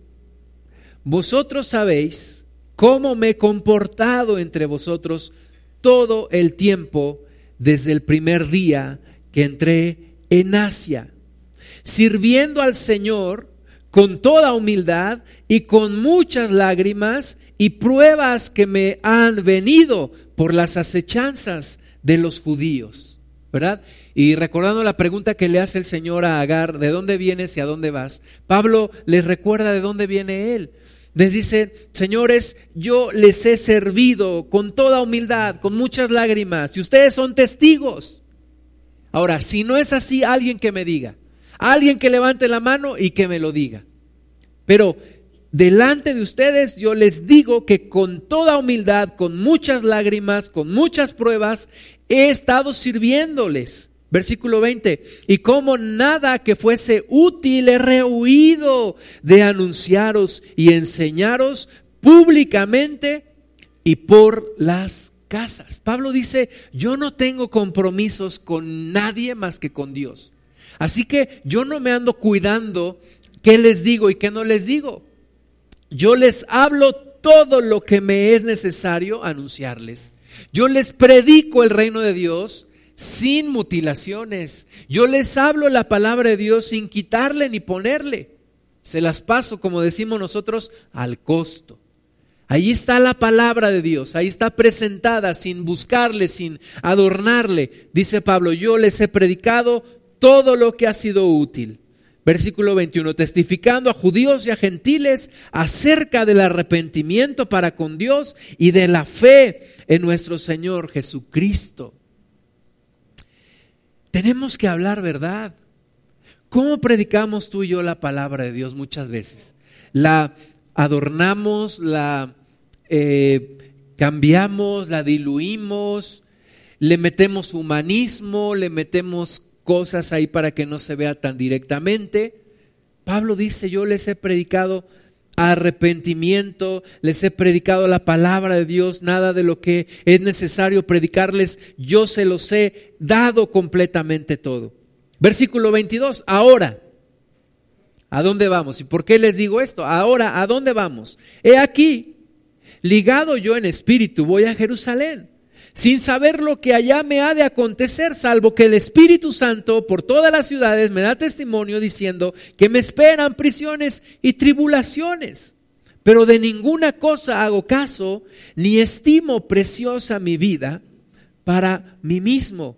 vosotros sabéis cómo me he comportado entre vosotros todo el tiempo desde el primer día que entré en Asia, sirviendo al Señor con toda humildad y con muchas lágrimas y pruebas que me han venido por las acechanzas de los judíos, ¿verdad? Y recordando la pregunta que le hace el Señor a Agar, ¿de dónde vienes y a dónde vas? Pablo les recuerda de dónde viene él. Les dice, señores, yo les he servido con toda humildad, con muchas lágrimas, y ustedes son testigos. Ahora, si no es así, alguien que me diga, alguien que levante la mano y que me lo diga. Pero delante de ustedes yo les digo que con toda humildad, con muchas lágrimas, con muchas pruebas, he estado sirviéndoles. Versículo 20, y como nada que fuese útil he rehuido de anunciaros y enseñaros públicamente y por las casas. Pablo dice, yo no tengo compromisos con nadie más que con Dios. Así que yo no me ando cuidando qué les digo y qué no les digo. Yo les hablo todo lo que me es necesario anunciarles. Yo les predico el reino de Dios sin mutilaciones. Yo les hablo la palabra de Dios sin quitarle ni ponerle. Se las paso, como decimos nosotros, al costo. Ahí está la palabra de Dios, ahí está presentada sin buscarle, sin adornarle. Dice Pablo, yo les he predicado todo lo que ha sido útil Versículo 21, testificando a judíos y a gentiles acerca del arrepentimiento para con Dios y de la fe en nuestro Señor Jesucristo. Tenemos que hablar verdad. ¿Cómo predicamos tú y yo la palabra de Dios muchas veces? La adornamos, la eh, cambiamos, la diluimos, le metemos humanismo, le metemos cosas ahí para que no se vea tan directamente. Pablo dice, yo les he predicado arrepentimiento, les he predicado la palabra de Dios, nada de lo que es necesario predicarles, yo se los he dado completamente todo. Versículo 22, ahora, ¿a dónde vamos? ¿Y por qué les digo esto? Ahora, ¿a dónde vamos? He aquí, ligado yo en espíritu, voy a Jerusalén sin saber lo que allá me ha de acontecer, salvo que el Espíritu Santo por todas las ciudades me da testimonio diciendo que me esperan prisiones y tribulaciones. Pero de ninguna cosa hago caso, ni estimo preciosa mi vida para mí mismo,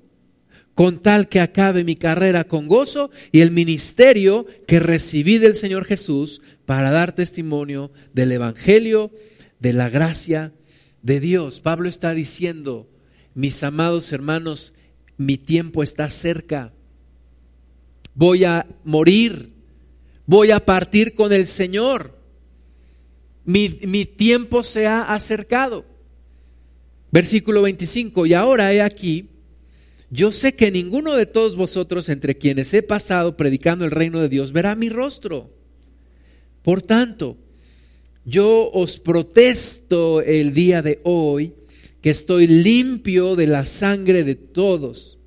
con tal que acabe mi carrera con gozo y el ministerio que recibí del Señor Jesús para dar testimonio del Evangelio, de la gracia de Dios. Pablo está diciendo, mis amados hermanos, mi tiempo está cerca. Voy a morir, voy a partir con el Señor. Mi, mi tiempo se ha acercado. Versículo 25, y ahora he aquí, yo sé que ninguno de todos vosotros entre quienes he pasado predicando el reino de Dios verá mi rostro. Por tanto, yo os protesto el día de hoy que estoy limpio de la sangre de todos,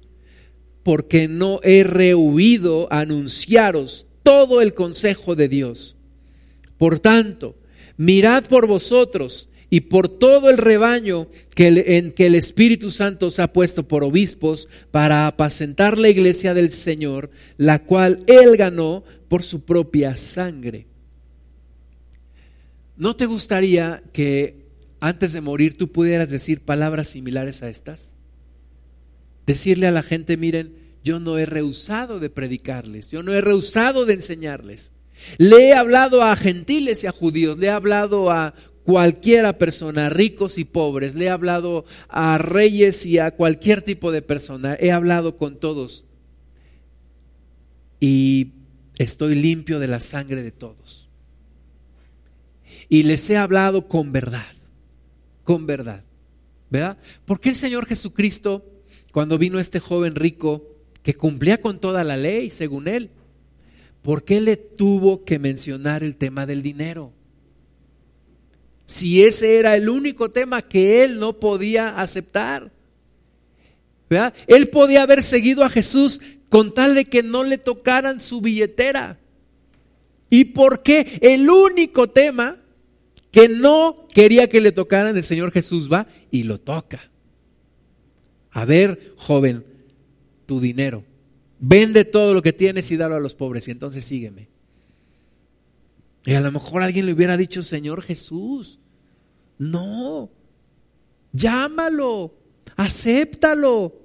porque no he rehuido anunciaros todo el consejo de Dios. Por tanto, mirad por vosotros y por todo el rebaño que en que el Espíritu Santo os ha puesto por obispos para apacentar la iglesia del Señor, la cual él ganó por su propia sangre. ¿No te gustaría que antes de morir tú pudieras decir palabras similares a estas? Decirle a la gente, miren, yo no he rehusado de predicarles, yo no he rehusado de enseñarles. Le he hablado a gentiles y a judíos, le he hablado a cualquiera persona, ricos y pobres, le he hablado a reyes y a cualquier tipo de persona, he hablado con todos y estoy limpio de la sangre de todos y les he hablado con verdad, con verdad. ¿Verdad? ¿Por qué el Señor Jesucristo, cuando vino este joven rico, que cumplía con toda la ley, según él, ¿por qué le tuvo que mencionar el tema del dinero? Si ese era el único tema que él no podía aceptar. ¿verdad? Él podía haber seguido a Jesús con tal de que no le tocaran su billetera. ¿Y por qué el único tema que no quería que le tocaran, el Señor Jesús va y lo toca. A ver, joven, tu dinero. Vende todo lo que tienes y dalo a los pobres y entonces sígueme. Y a lo mejor alguien le hubiera dicho, Señor Jesús, no, llámalo, acéptalo.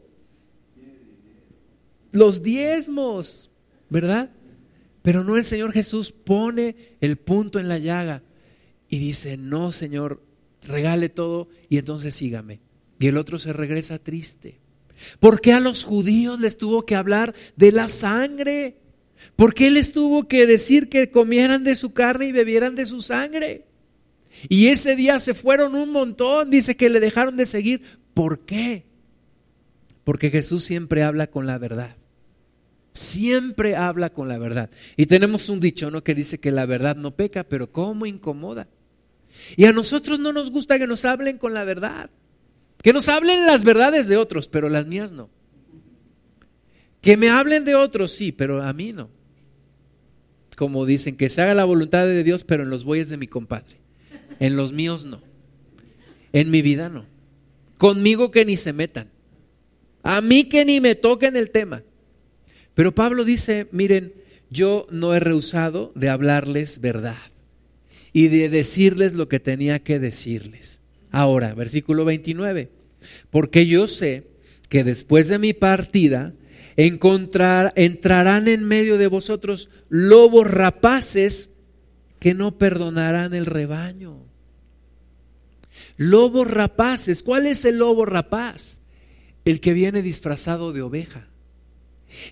Los diezmos, ¿verdad? Pero no el Señor Jesús pone el punto en la llaga y dice, no, Señor, regale todo y entonces sígame. Y el otro se regresa triste. ¿Por qué a los judíos les tuvo que hablar de la sangre? ¿Por qué les tuvo que decir que comieran de su carne y bebieran de su sangre? Y ese día se fueron un montón, dice que le dejaron de seguir. ¿Por qué? Porque Jesús siempre habla con la verdad. Siempre habla con la verdad. Y tenemos un dicho, ¿no? Que dice que la verdad no peca, pero ¿cómo incomoda? Y a nosotros no nos gusta que nos hablen con la verdad. Que nos hablen las verdades de otros, pero las mías no. Que me hablen de otros, sí, pero a mí no. Como dicen, que se haga la voluntad de Dios, pero en los bueyes de mi compadre. En los míos no. En mi vida no. Conmigo que ni se metan. A mí que ni me toquen el tema. Pero Pablo dice, miren, yo no he rehusado de hablarles verdad y de decirles lo que tenía que decirles. Ahora, versículo 29, porque yo sé que después de mi partida entrarán en medio de vosotros lobos rapaces que no perdonarán el rebaño. Lobos rapaces, ¿cuál es el lobo rapaz? El que viene disfrazado de oveja,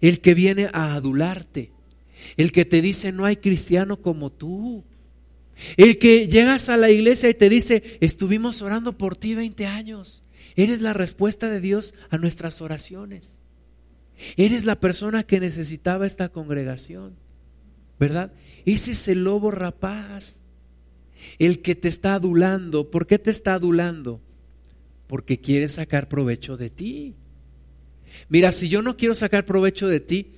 el que viene a adularte, el que te dice no hay cristiano como tú, el que llegas a la iglesia y te dice, estuvimos orando por ti 20 años. Eres la respuesta de Dios a nuestras oraciones. Eres la persona que necesitaba esta congregación. ¿Verdad? Ese es el lobo rapaz. El que te está adulando. ¿Por qué te está adulando? Porque quiere sacar provecho de ti. Mira, si yo no quiero sacar provecho de ti,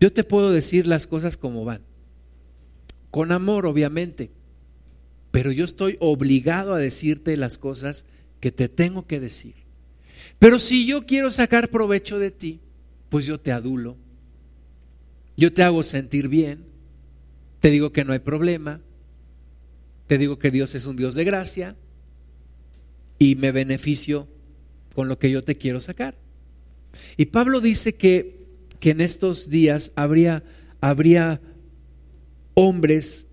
yo te puedo decir las cosas como van. Con amor, obviamente pero yo estoy obligado a decirte las cosas que te tengo que decir. Pero si yo quiero sacar provecho de ti, pues yo te adulo, yo te hago sentir bien, te digo que no hay problema, te digo que Dios es un Dios de gracia y me beneficio con lo que yo te quiero sacar. Y Pablo dice que, que en estos días habría, habría hombres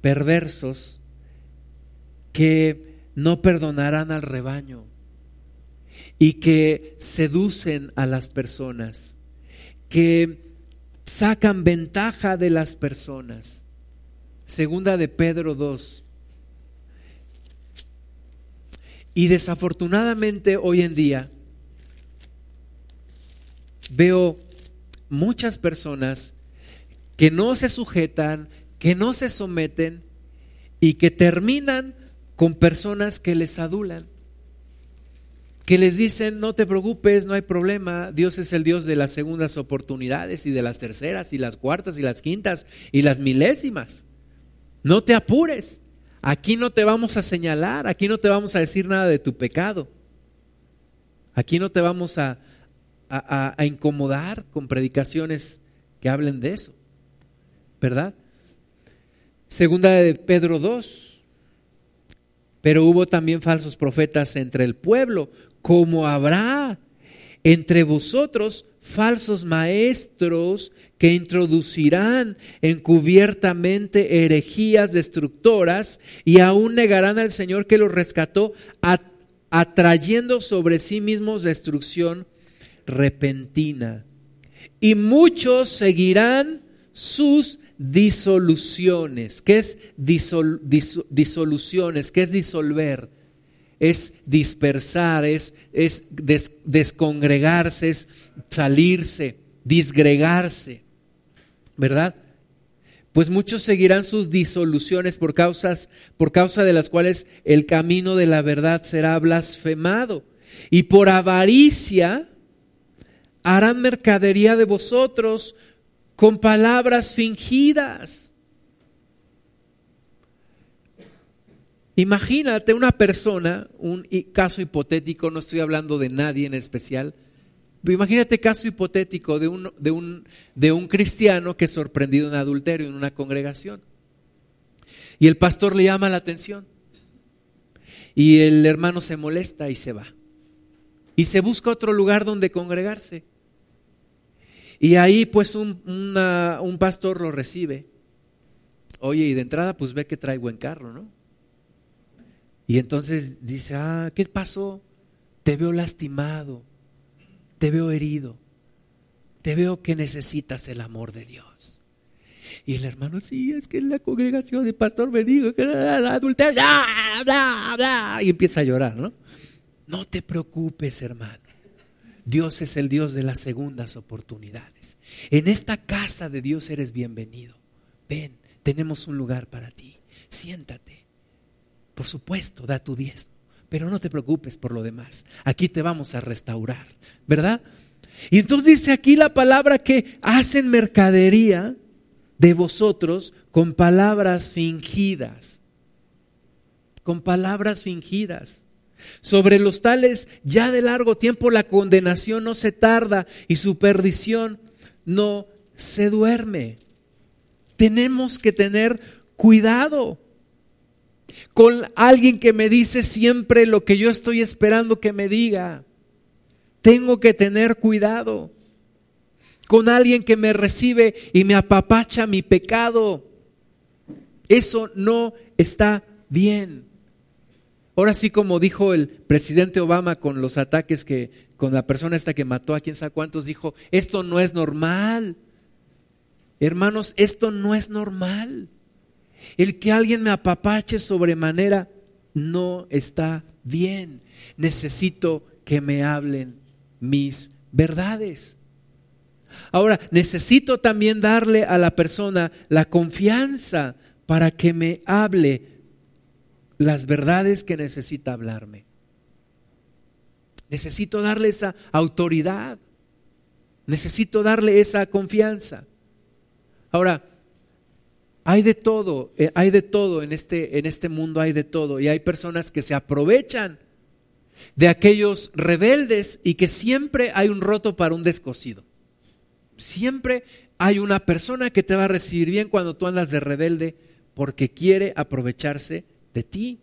perversos que no perdonarán al rebaño y que seducen a las personas, que sacan ventaja de las personas. Segunda de Pedro 2. Y desafortunadamente hoy en día veo muchas personas que no se sujetan, que no se someten y que terminan con personas que les adulan, que les dicen, no te preocupes, no hay problema, Dios es el Dios de las segundas oportunidades y de las terceras y las cuartas y las quintas y las milésimas. No te apures, aquí no te vamos a señalar, aquí no te vamos a decir nada de tu pecado, aquí no te vamos a, a, incomodar con predicaciones que hablen de eso, ¿verdad? Segunda de Pedro 2. Pero hubo también falsos profetas entre el pueblo, como habrá entre vosotros falsos maestros que introducirán encubiertamente herejías destructoras y aún negarán al Señor que los rescató, atrayendo sobre sí mismos destrucción repentina. Y muchos seguirán sus disoluciones. ¿Qué es disoluciones? ¿Qué es disolver? Es dispersar, es, es descongregarse, es salirse, disgregarse. ¿Verdad? Pues muchos seguirán sus disoluciones por causas, por causa de las cuales el camino de la verdad será blasfemado. Y por avaricia harán mercadería de vosotros con palabras fingidas. Imagínate una persona, un caso hipotético, no estoy hablando de nadie en especial, imagínate caso hipotético de un, de, un, de un cristiano que es sorprendido en adulterio en una congregación. Y el pastor le llama la atención. Y el hermano se molesta y se va. Y se busca otro lugar donde congregarse. Y ahí pues un, un pastor lo recibe. Oye, y de entrada pues ve que trae buen carro, ¿no? Y entonces dice, ah, ¿qué pasó? Te veo lastimado, te veo herido, te veo que necesitas el amor de Dios. Y el hermano, sí, es que en la congregación el pastor me dijo que era adulterio, bla, bla, y empieza a llorar, ¿no? No te preocupes, hermano. Dios es el Dios de las segundas oportunidades. En esta casa de Dios eres bienvenido. Ven, tenemos un lugar para ti. Siéntate. Por supuesto, da tu diezmo, pero no te preocupes por lo demás. Aquí te vamos a restaurar, ¿verdad? Y entonces dice aquí la palabra que hacen mercadería de vosotros con palabras fingidas. Con palabras fingidas. Sobre los tales ya de largo tiempo la condenación no se tarda y su perdición no se duerme. Tenemos que tener cuidado con alguien que me dice siempre lo que yo estoy esperando que me diga. Tengo que tener cuidado con alguien que me recibe y me apapacha mi pecado. Eso no está bien. Ahora sí, como dijo el presidente Obama con los ataques que, con la persona esta que mató a quién sabe cuántos, dijo, esto no es normal. Hermanos, esto no es normal. El que alguien me apapache sobremanera no está bien. Necesito que me hablen mis verdades. Ahora, necesito también darle a la persona la confianza para que me hable las verdades que necesita hablarme. Necesito darle esa autoridad. Necesito darle esa confianza. Ahora, hay de todo, eh, hay de todo en este, en este mundo, hay de todo. Y hay personas que se aprovechan de aquellos rebeldes y que siempre hay un roto para un descosido. Siempre hay una persona que te va a recibir bien cuando tú andas de rebelde porque quiere aprovecharse de ti.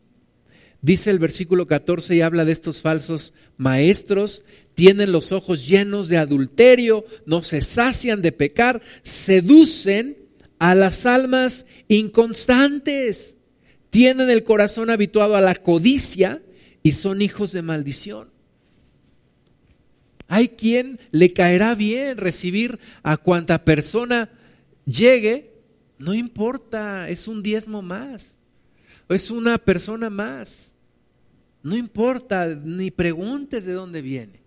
Dice el versículo 14 y habla de estos falsos maestros, tienen los ojos llenos de adulterio, no se sacian de pecar, seducen a las almas inconstantes. tienen el corazón habituado a la codicia y son hijos de maldición. Hay quien le caerá bien recibir a cuanta persona llegue, no importa, es un diezmo más, es una persona más, no importa, ni preguntes de dónde viene.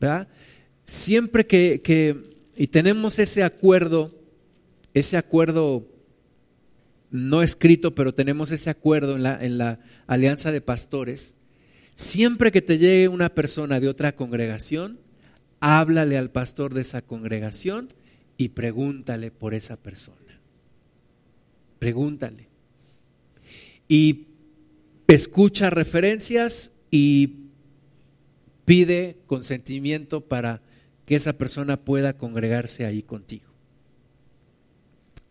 ¿verdad? Siempre que, que, y tenemos ese acuerdo, ese acuerdo no escrito, pero tenemos ese acuerdo en la, en la alianza de pastores, siempre que te llegue una persona de otra congregación, háblale al pastor de esa congregación y pregúntale por esa persona. Pregúntale. Y escucha referencias y pide consentimiento para que esa persona pueda congregarse ahí contigo.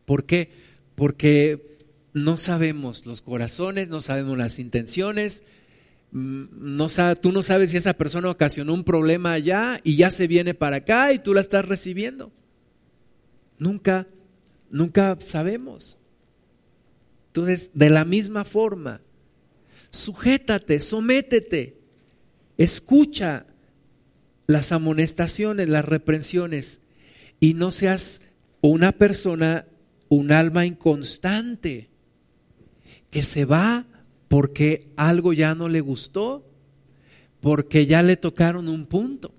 ¿Por qué? Porque no sabemos los corazones, no sabemos las intenciones, mm, no tú no sabes si esa persona ocasionó un problema allá y ya se viene para acá y tú la estás recibiendo. Nunca, nunca sabemos. Entonces, de la misma forma, sujétate, sométete, escucha las amonestaciones, las reprensiones y no seas una persona, un alma inconstante que se va porque algo ya no le gustó, porque ya le tocaron un punto.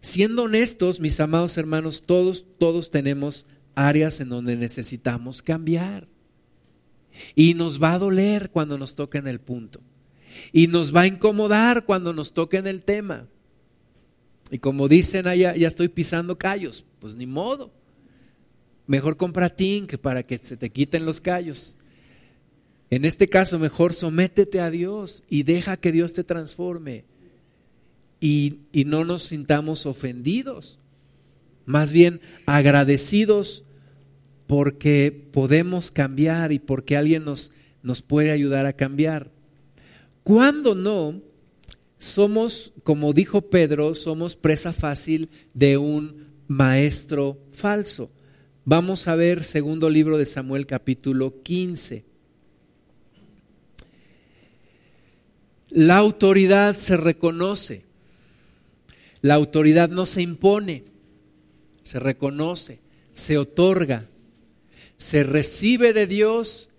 Siendo honestos, mis amados hermanos, todos, todos tenemos áreas en donde necesitamos cambiar. Y nos va a doler cuando nos toquen el punto. Y nos va a incomodar cuando nos toquen el tema. Y como dicen allá, ya estoy pisando callos. Pues ni modo. Mejor compra que para que se te quiten los callos. En este caso, mejor sométete a Dios y deja que Dios te transforme. Y, y no nos sintamos ofendidos, más bien agradecidos porque podemos cambiar y porque alguien nos, nos puede ayudar a cambiar. Cuando no, somos, como dijo Pedro, somos presa fácil de un maestro falso. Vamos a ver segundo libro de Samuel capítulo 15. La autoridad se reconoce. La autoridad no se impone, se reconoce, se otorga, se recibe de Dios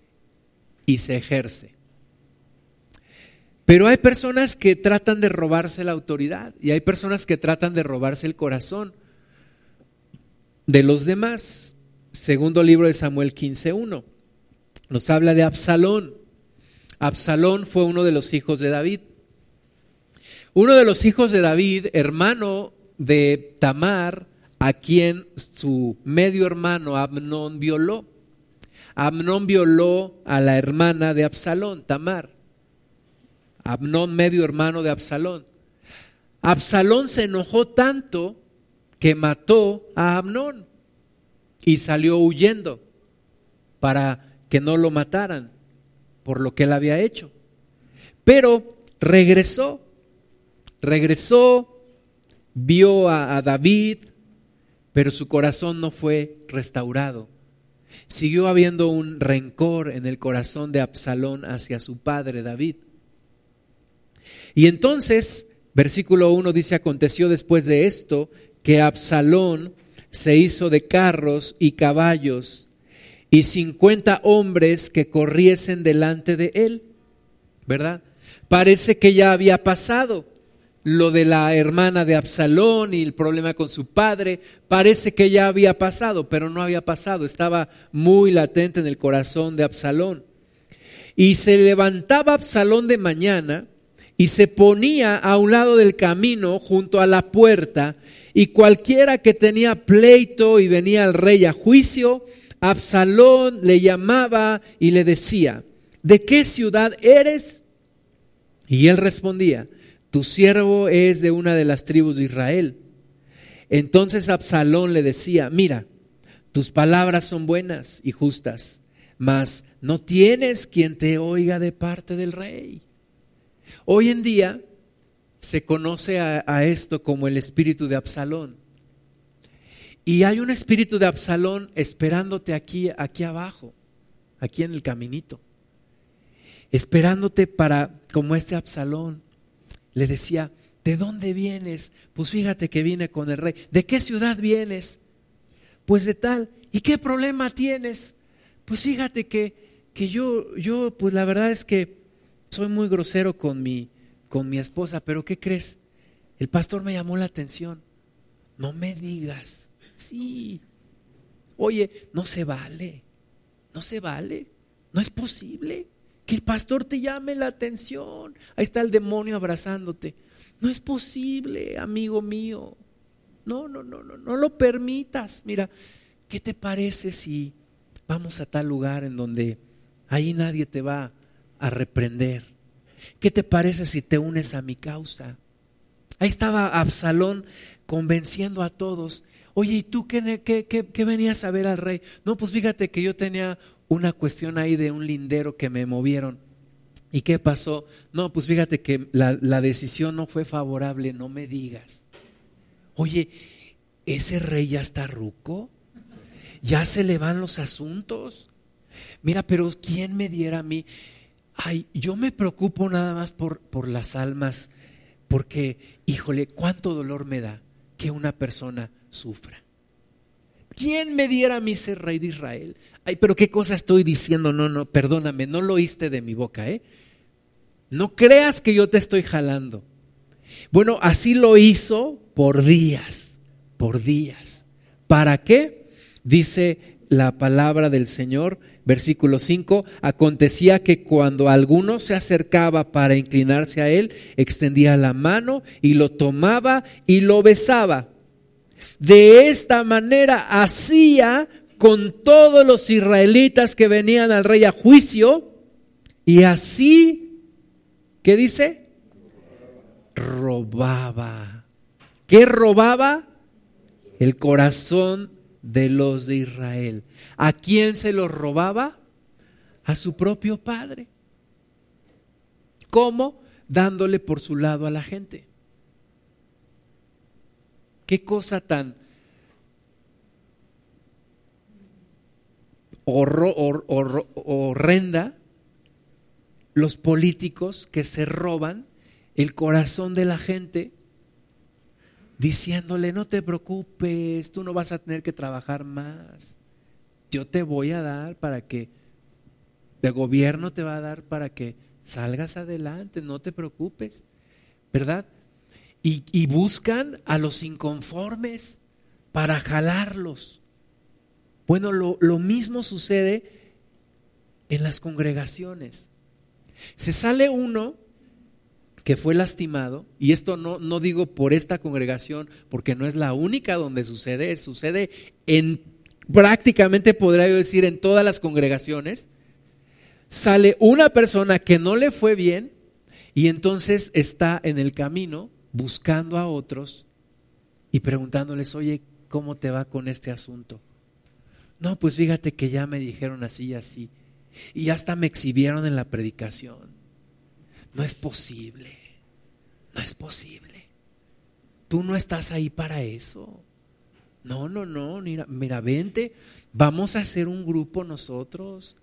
y se ejerce. Pero hay personas que tratan de robarse la autoridad y hay personas que tratan de robarse el corazón de los demás. Segundo libro de Samuel 15.1 nos habla de Absalón. Absalón fue uno de los hijos de David. Uno de los hijos de David, hermano de Tamar, a quien su medio hermano Amnón violó. Amnón violó a la hermana de Absalón, Tamar. Amnón, medio hermano de Absalón. Absalón se enojó tanto que mató a Amnón y salió huyendo para que no lo mataran por lo que él había hecho. Pero regresó, regresó, vio a, David, pero su corazón no fue restaurado. Siguió habiendo un rencor en el corazón de Absalón hacia su padre David. Y entonces, versículo 1 dice, aconteció después de esto que Absalón se hizo de carros y caballos y cincuenta hombres que corriesen delante de él, ¿verdad? Parece que ya había pasado lo de la hermana de Absalón y el problema con su padre, parece que ya había pasado, pero no había pasado, estaba muy latente en el corazón de Absalón. Y se levantaba Absalón de mañana y se ponía a un lado del camino junto a la puerta, y cualquiera que tenía pleito y venía al rey a juicio, Absalón le llamaba y le decía, ¿de qué ciudad eres? Y él respondía, tu siervo es de una de las tribus de Israel. Entonces Absalón le decía, mira, tus palabras son buenas y justas, mas no tienes quien te oiga de parte del rey. Hoy en día se conoce a, esto como el espíritu de Absalón. Y hay un espíritu de Absalón esperándote aquí, aquí abajo, aquí en el caminito. esperándote para, como este Absalón, le decía, ¿de dónde vienes? Pues fíjate que vine con el rey. ¿De qué ciudad vienes? Pues de tal. ¿Y qué problema tienes? Pues fíjate que, que yo, yo, pues la verdad es que soy muy grosero con mi, con mi esposa, pero ¿qué crees? El pastor me llamó la atención. No me digas. Sí. Oye, no se vale. No se vale. No es posible que el pastor te llame la atención. Ahí está el demonio abrazándote. No es posible, amigo mío. No, no, no, no, no lo permitas. Mira, ¿qué te parece si vamos a tal lugar en donde ahí nadie te va a reprender? ¿Qué te parece si te unes a mi causa? Ahí estaba Absalón convenciendo a todos. Oye, ¿y tú qué, qué, qué, venías a ver al rey? No, pues fíjate que yo tenía una cuestión ahí de un lindero que me movieron. ¿Y qué pasó? No, pues fíjate que la, la decisión no fue favorable, no me digas. Oye, ¿ese rey ya está ruco? ¿Ya se le van los asuntos? Mira, pero ¿quién me diera a mí? Ay, yo me preocupo nada más por, por las almas, porque, híjole, cuánto dolor me da que una persona sufra. ¿Quién me diera a mí ser rey de Israel? Ay, pero qué cosa estoy diciendo. No, no, perdóname, no lo oíste de mi boca, ¿eh? No creas que yo te estoy jalando. Bueno, así lo hizo por días, por días. ¿Para qué? Dice la palabra del Señor, versículo 5, acontecía que cuando alguno se acercaba para inclinarse a él, extendía la mano y lo tomaba y lo besaba. De esta manera hacía con todos los israelitas que venían al rey a juicio y así, ¿qué dice? Robaba. ¿Qué robaba? El corazón de los de Israel. ¿A quién se los robaba? A su propio padre. ¿Cómo? Dándole por su lado a la gente. Qué cosa tan horrenda los políticos que se roban el corazón de la gente diciéndole, no te preocupes, tú no vas a tener que trabajar más. Yo te voy a dar para que, el gobierno te va a dar para que salgas adelante, no te preocupes, ¿verdad? Y, buscan a los inconformes para jalarlos. Bueno, lo, lo mismo sucede en las congregaciones. Se sale uno que fue lastimado, y esto no, no digo por esta congregación, porque no es la única donde sucede, sucede en prácticamente, podría yo decir, en todas las congregaciones, sale una persona que no le fue bien y entonces está en el camino buscando a otros y preguntándoles, oye, ¿cómo te va con este asunto? No, pues fíjate que ya me dijeron así y así. Y hasta me exhibieron en la predicación. No es posible. No es posible. Tú no estás ahí para eso. No, no, no. Mira, vente. Vamos a hacer un grupo nosotros.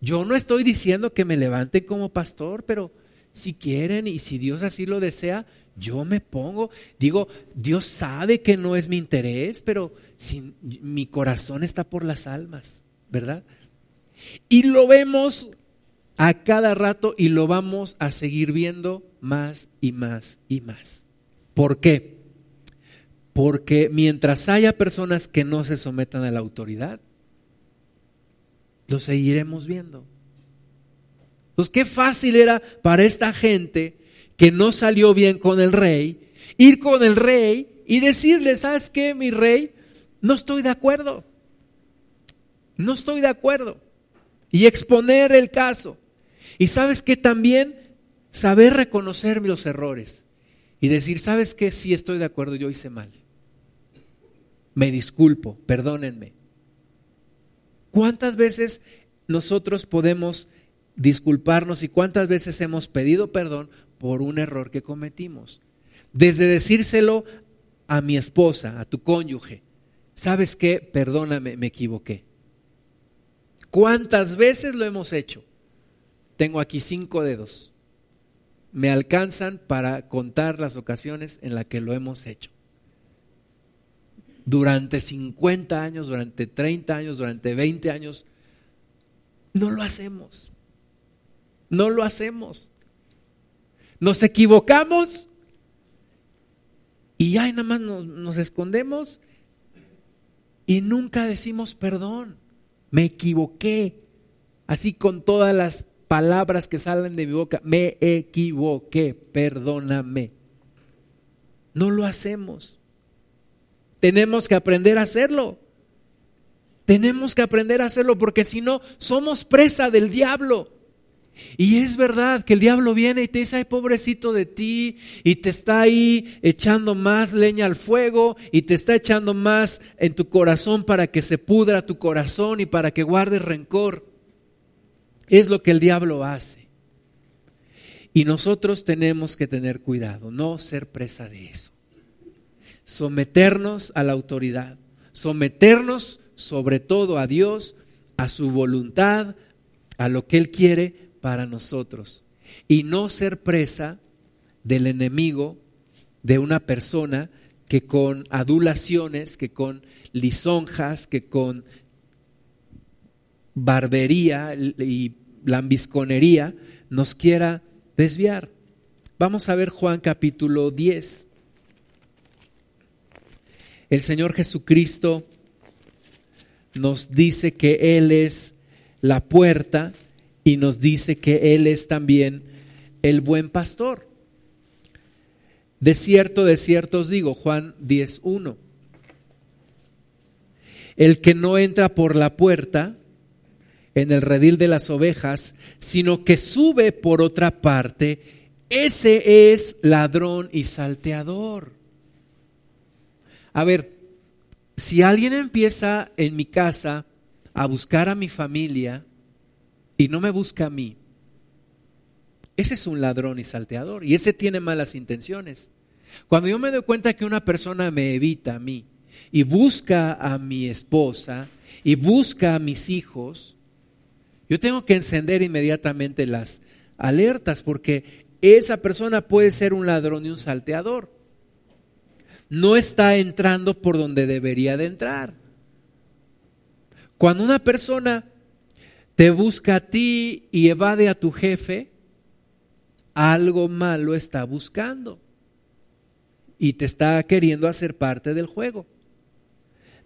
Yo no estoy diciendo que me levante como pastor, pero si quieren y si Dios así lo desea, yo me pongo. Digo, Dios sabe que no es mi interés, pero mi corazón está por las almas, ¿verdad? Y lo vemos a cada rato y lo vamos a seguir viendo más y más y más. ¿Por qué? Porque mientras haya personas que no se sometan a la autoridad, lo seguiremos viendo. Entonces, qué fácil era para esta gente que no salió bien con el rey, ir con el rey y decirle, ¿sabes qué, mi rey? No estoy de acuerdo. No estoy de acuerdo. Y exponer el caso. Y sabes que también saber reconocer los errores y decir, ¿sabes qué? Sí estoy de acuerdo, yo hice mal. Me disculpo, perdónenme. ¿Cuántas veces nosotros podemos disculparnos y cuántas veces hemos pedido perdón por un error que cometimos? Desde decírselo a mi esposa, a tu cónyuge, ¿sabes qué? Perdóname, me equivoqué. ¿Cuántas veces lo hemos hecho? tengo aquí cinco dedos. Me alcanzan para contar las ocasiones en las que lo hemos hecho. Durante 50 años, durante 30 años, durante 20 años, no lo hacemos. No lo hacemos. Nos equivocamos y ahí nada más nos, nos escondemos y nunca decimos perdón. Me equivoqué. Así con todas las palabras que salen de mi boca. Me equivoqué. Perdóname. No lo hacemos. Tenemos que aprender a hacerlo. Tenemos que aprender a hacerlo porque si no, somos presa del diablo. Y es verdad que el diablo viene y te dice, ay pobrecito de ti, y te está ahí echando más leña al fuego, y te está echando más en tu corazón para que se pudra tu corazón y para que guardes rencor. Es lo que el diablo hace. Y nosotros tenemos que tener cuidado, no ser presa de eso. Someternos a la autoridad, someternos sobre todo a Dios, a su voluntad, a lo que Él quiere para nosotros y no ser presa del enemigo, de una persona que con adulaciones, que con lisonjas, que con barbería y lambisconería nos quiera desviar. Vamos a ver Juan capítulo 10. El Señor Jesucristo nos dice que Él es la puerta y nos dice que Él es también el buen pastor. De cierto, de cierto os digo, Juan 10.1, el que no entra por la puerta en el redil de las ovejas, sino que sube por otra parte, ese es ladrón y salteador. A ver, si alguien empieza en mi casa a buscar a mi familia, y no me busca a mí, ese es un ladrón y salteador y ese tiene malas intenciones. Cuando yo me doy cuenta que una persona me evita a mí y busca a mi esposa y busca a mis hijos, yo tengo que encender inmediatamente las alertas porque esa persona puede ser un ladrón y un salteador. No está entrando por donde debería de entrar. Cuando una persona te busca a ti y evade a tu jefe, algo malo está buscando y te está queriendo hacer parte del juego.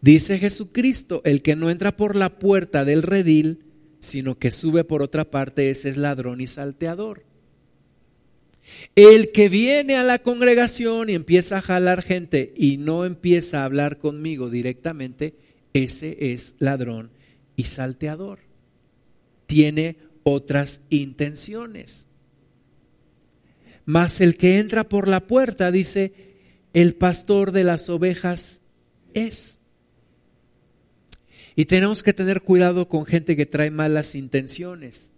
Dice Jesucristo, el que no entra por la puerta del redil, sino que sube por otra parte, ese es ladrón y salteador. El que viene a la congregación y empieza a jalar gente y no empieza a hablar conmigo directamente, ese es ladrón y salteador tiene otras intenciones. Mas el que entra por la puerta, dice, el pastor de las ovejas es. Y tenemos que tener cuidado con gente que trae malas intenciones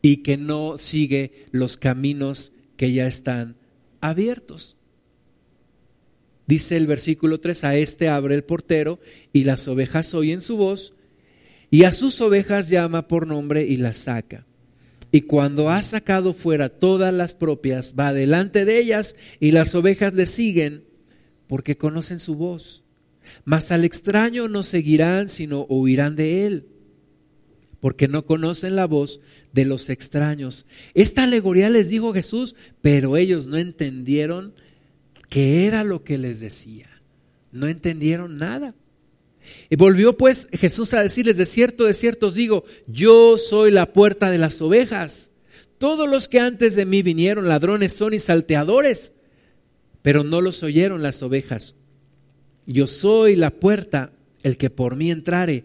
y que no sigue los caminos que ya están abiertos. Dice el versículo 3, a este abre el portero y las ovejas oyen su voz y a sus ovejas llama por nombre y las saca. Y cuando ha sacado fuera todas las propias, va delante de ellas y las ovejas le siguen porque conocen su voz. Mas al extraño no seguirán, sino huirán de él, porque no conocen la voz de los extraños. Esta alegoría les dijo Jesús, pero ellos no entendieron qué era lo que les decía. No entendieron nada. Y volvió pues Jesús a decirles, de cierto, de cierto os digo, yo soy la puerta de las ovejas. Todos los que antes de mí vinieron ladrones son y salteadores, pero no los oyeron las ovejas. Yo soy la puerta, el que por mí entrare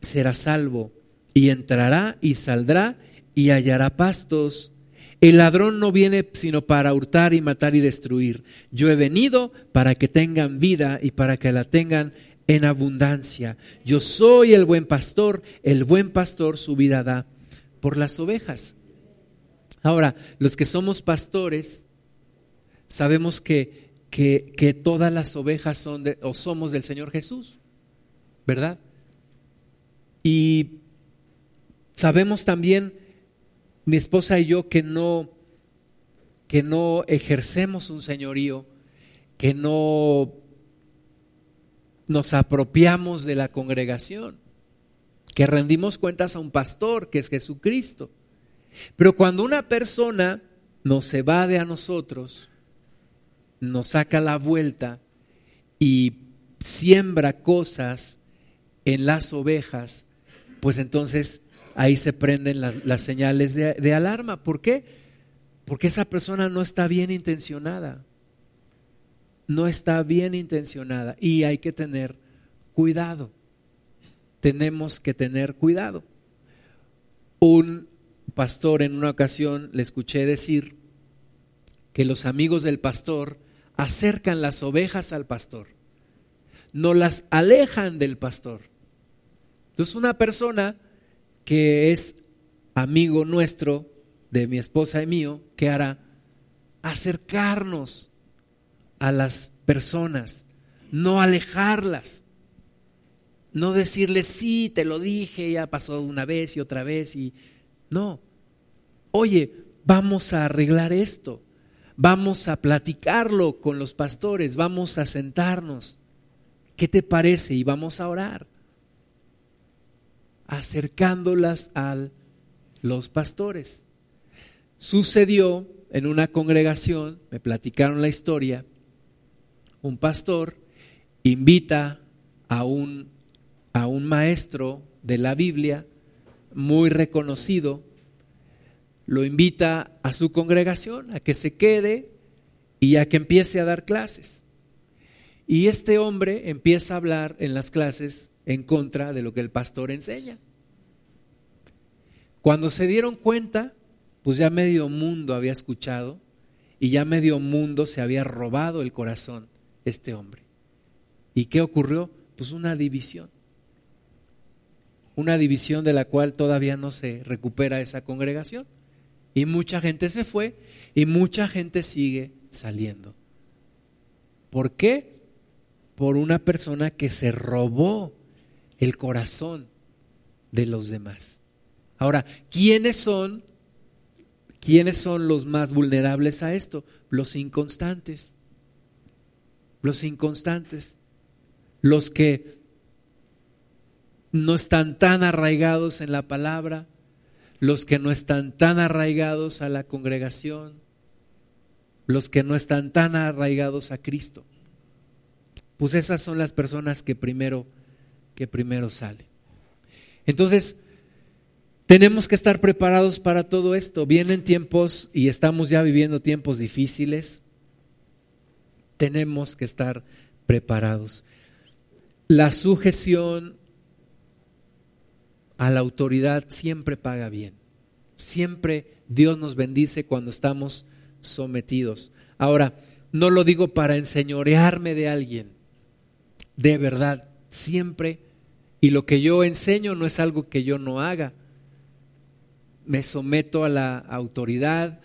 será salvo, y entrará y saldrá y hallará pastos. El ladrón no viene sino para hurtar y matar y destruir. Yo he venido para que tengan vida y para que la tengan en abundancia. Yo soy el buen pastor, el buen pastor su vida da por las ovejas. Ahora, los que somos pastores, sabemos que, que, que todas las ovejas son de, o somos del Señor Jesús, ¿verdad? Y sabemos también mi esposa y yo que no que no ejercemos un señorío, que no nos apropiamos de la congregación, que rendimos cuentas a un pastor que es Jesucristo. Pero cuando una persona nos evade a nosotros, nos saca la vuelta y siembra cosas en las ovejas, pues entonces ahí se prenden las, señales de, alarma. ¿Por qué? Porque esa persona no está bien intencionada. No está bien intencionada y hay que tener cuidado. Tenemos que tener cuidado. Un pastor en una ocasión le escuché decir que los amigos del pastor acercan las ovejas al pastor, no las alejan del pastor. Entonces una persona que es amigo nuestro, de mi esposa y mío, ¿qué hará? Acercarnos a las personas, no alejarlas, no decirles, sí, te lo dije, ya pasó una vez y otra vez, y no, oye, vamos a arreglar esto, vamos a platicarlo con los pastores, vamos a sentarnos, ¿qué te parece? Y vamos a orar acercándolas a los pastores. Sucedió en una congregación, me platicaron la historia, un pastor invita a un, a un maestro de la Biblia muy reconocido, lo invita a su congregación a que se quede y a que empiece a dar clases. Y este hombre empieza a hablar en las clases en contra de lo que el pastor enseña. Cuando se dieron cuenta, pues ya medio mundo había escuchado y ya medio mundo se había robado el corazón este hombre. ¿Y qué ocurrió? Pues una división. Una división de la cual todavía no se recupera esa congregación. Y mucha gente se fue y mucha gente sigue saliendo. ¿Por qué? Por una persona que se robó el corazón de los demás. Ahora, ¿quiénes son quiénes son los más vulnerables a esto? Los inconstantes. Los inconstantes. Los que no están tan arraigados en la palabra, los que no están tan arraigados a la congregación, los que no están tan arraigados a Cristo. Pues esas son las personas que primero que primero sale. Entonces, tenemos que estar preparados para todo esto. Vienen tiempos y estamos ya viviendo tiempos difíciles. Tenemos que estar preparados. La sujeción a la autoridad siempre paga bien. Siempre Dios nos bendice cuando estamos sometidos. Ahora, no lo digo para enseñorearme de alguien. De verdad, siempre y lo que yo enseño no es algo que yo no haga. Me someto a la autoridad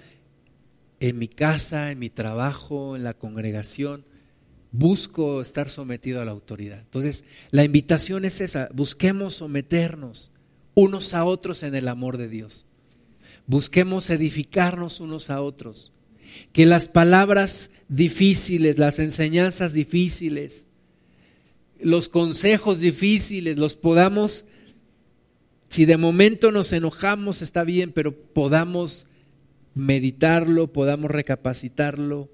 en mi casa, en mi trabajo, en la congregación. Busco estar sometido a la autoridad. Entonces, la invitación es esa. Busquemos someternos unos a otros en el amor de Dios. Busquemos edificarnos unos a otros. Que las palabras difíciles, las enseñanzas difíciles, los consejos difíciles los podamos, si de momento nos enojamos está bien, pero podamos meditarlo, podamos recapacitarlo,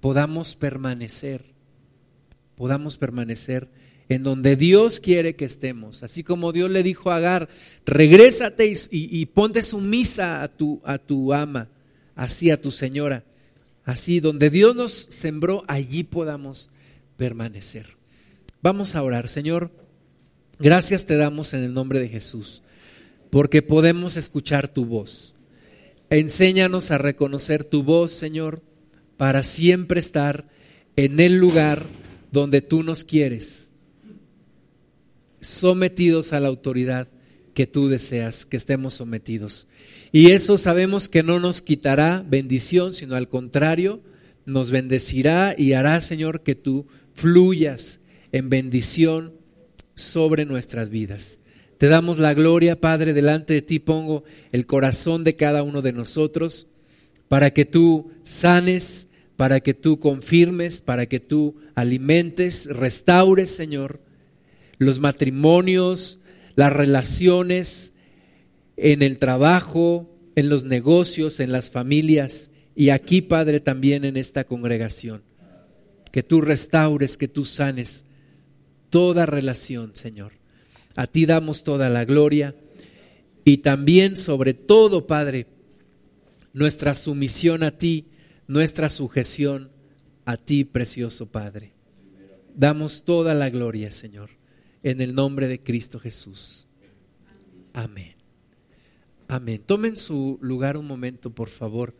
podamos permanecer, podamos permanecer en donde Dios quiere que estemos. Así como Dios le dijo a Agar, regrésate y, y, ponte sumisa a tu, a tu ama, así a tu señora. Así, donde Dios nos sembró, allí podamos permanecer. Vamos a orar, Señor. Gracias te damos en el nombre de Jesús, porque podemos escuchar tu voz. Enséñanos a reconocer tu voz, Señor, para siempre estar en el lugar donde tú nos quieres, sometidos a la autoridad que tú deseas que estemos sometidos. Y eso sabemos que no nos quitará bendición, sino al contrario, nos bendecirá y hará, Señor, que tú fluyas en bendición sobre nuestras vidas. Te damos la gloria, Padre, delante de ti pongo el corazón de cada uno de nosotros para que tú sanes, para que tú confirmes, para que tú alimentes, restaures, Señor, los matrimonios, las relaciones en el trabajo, en los negocios, en las familias y aquí, Padre, también en esta congregación. Que tú restaures, que tú sanes toda relación, Señor. A ti damos toda la gloria y también sobre todo, Padre, nuestra sumisión a ti, nuestra sujeción a ti, precioso Padre. Damos toda la gloria, Señor, en el nombre de Cristo Jesús. Amén. Amén. Tomen su lugar un momento, por favor.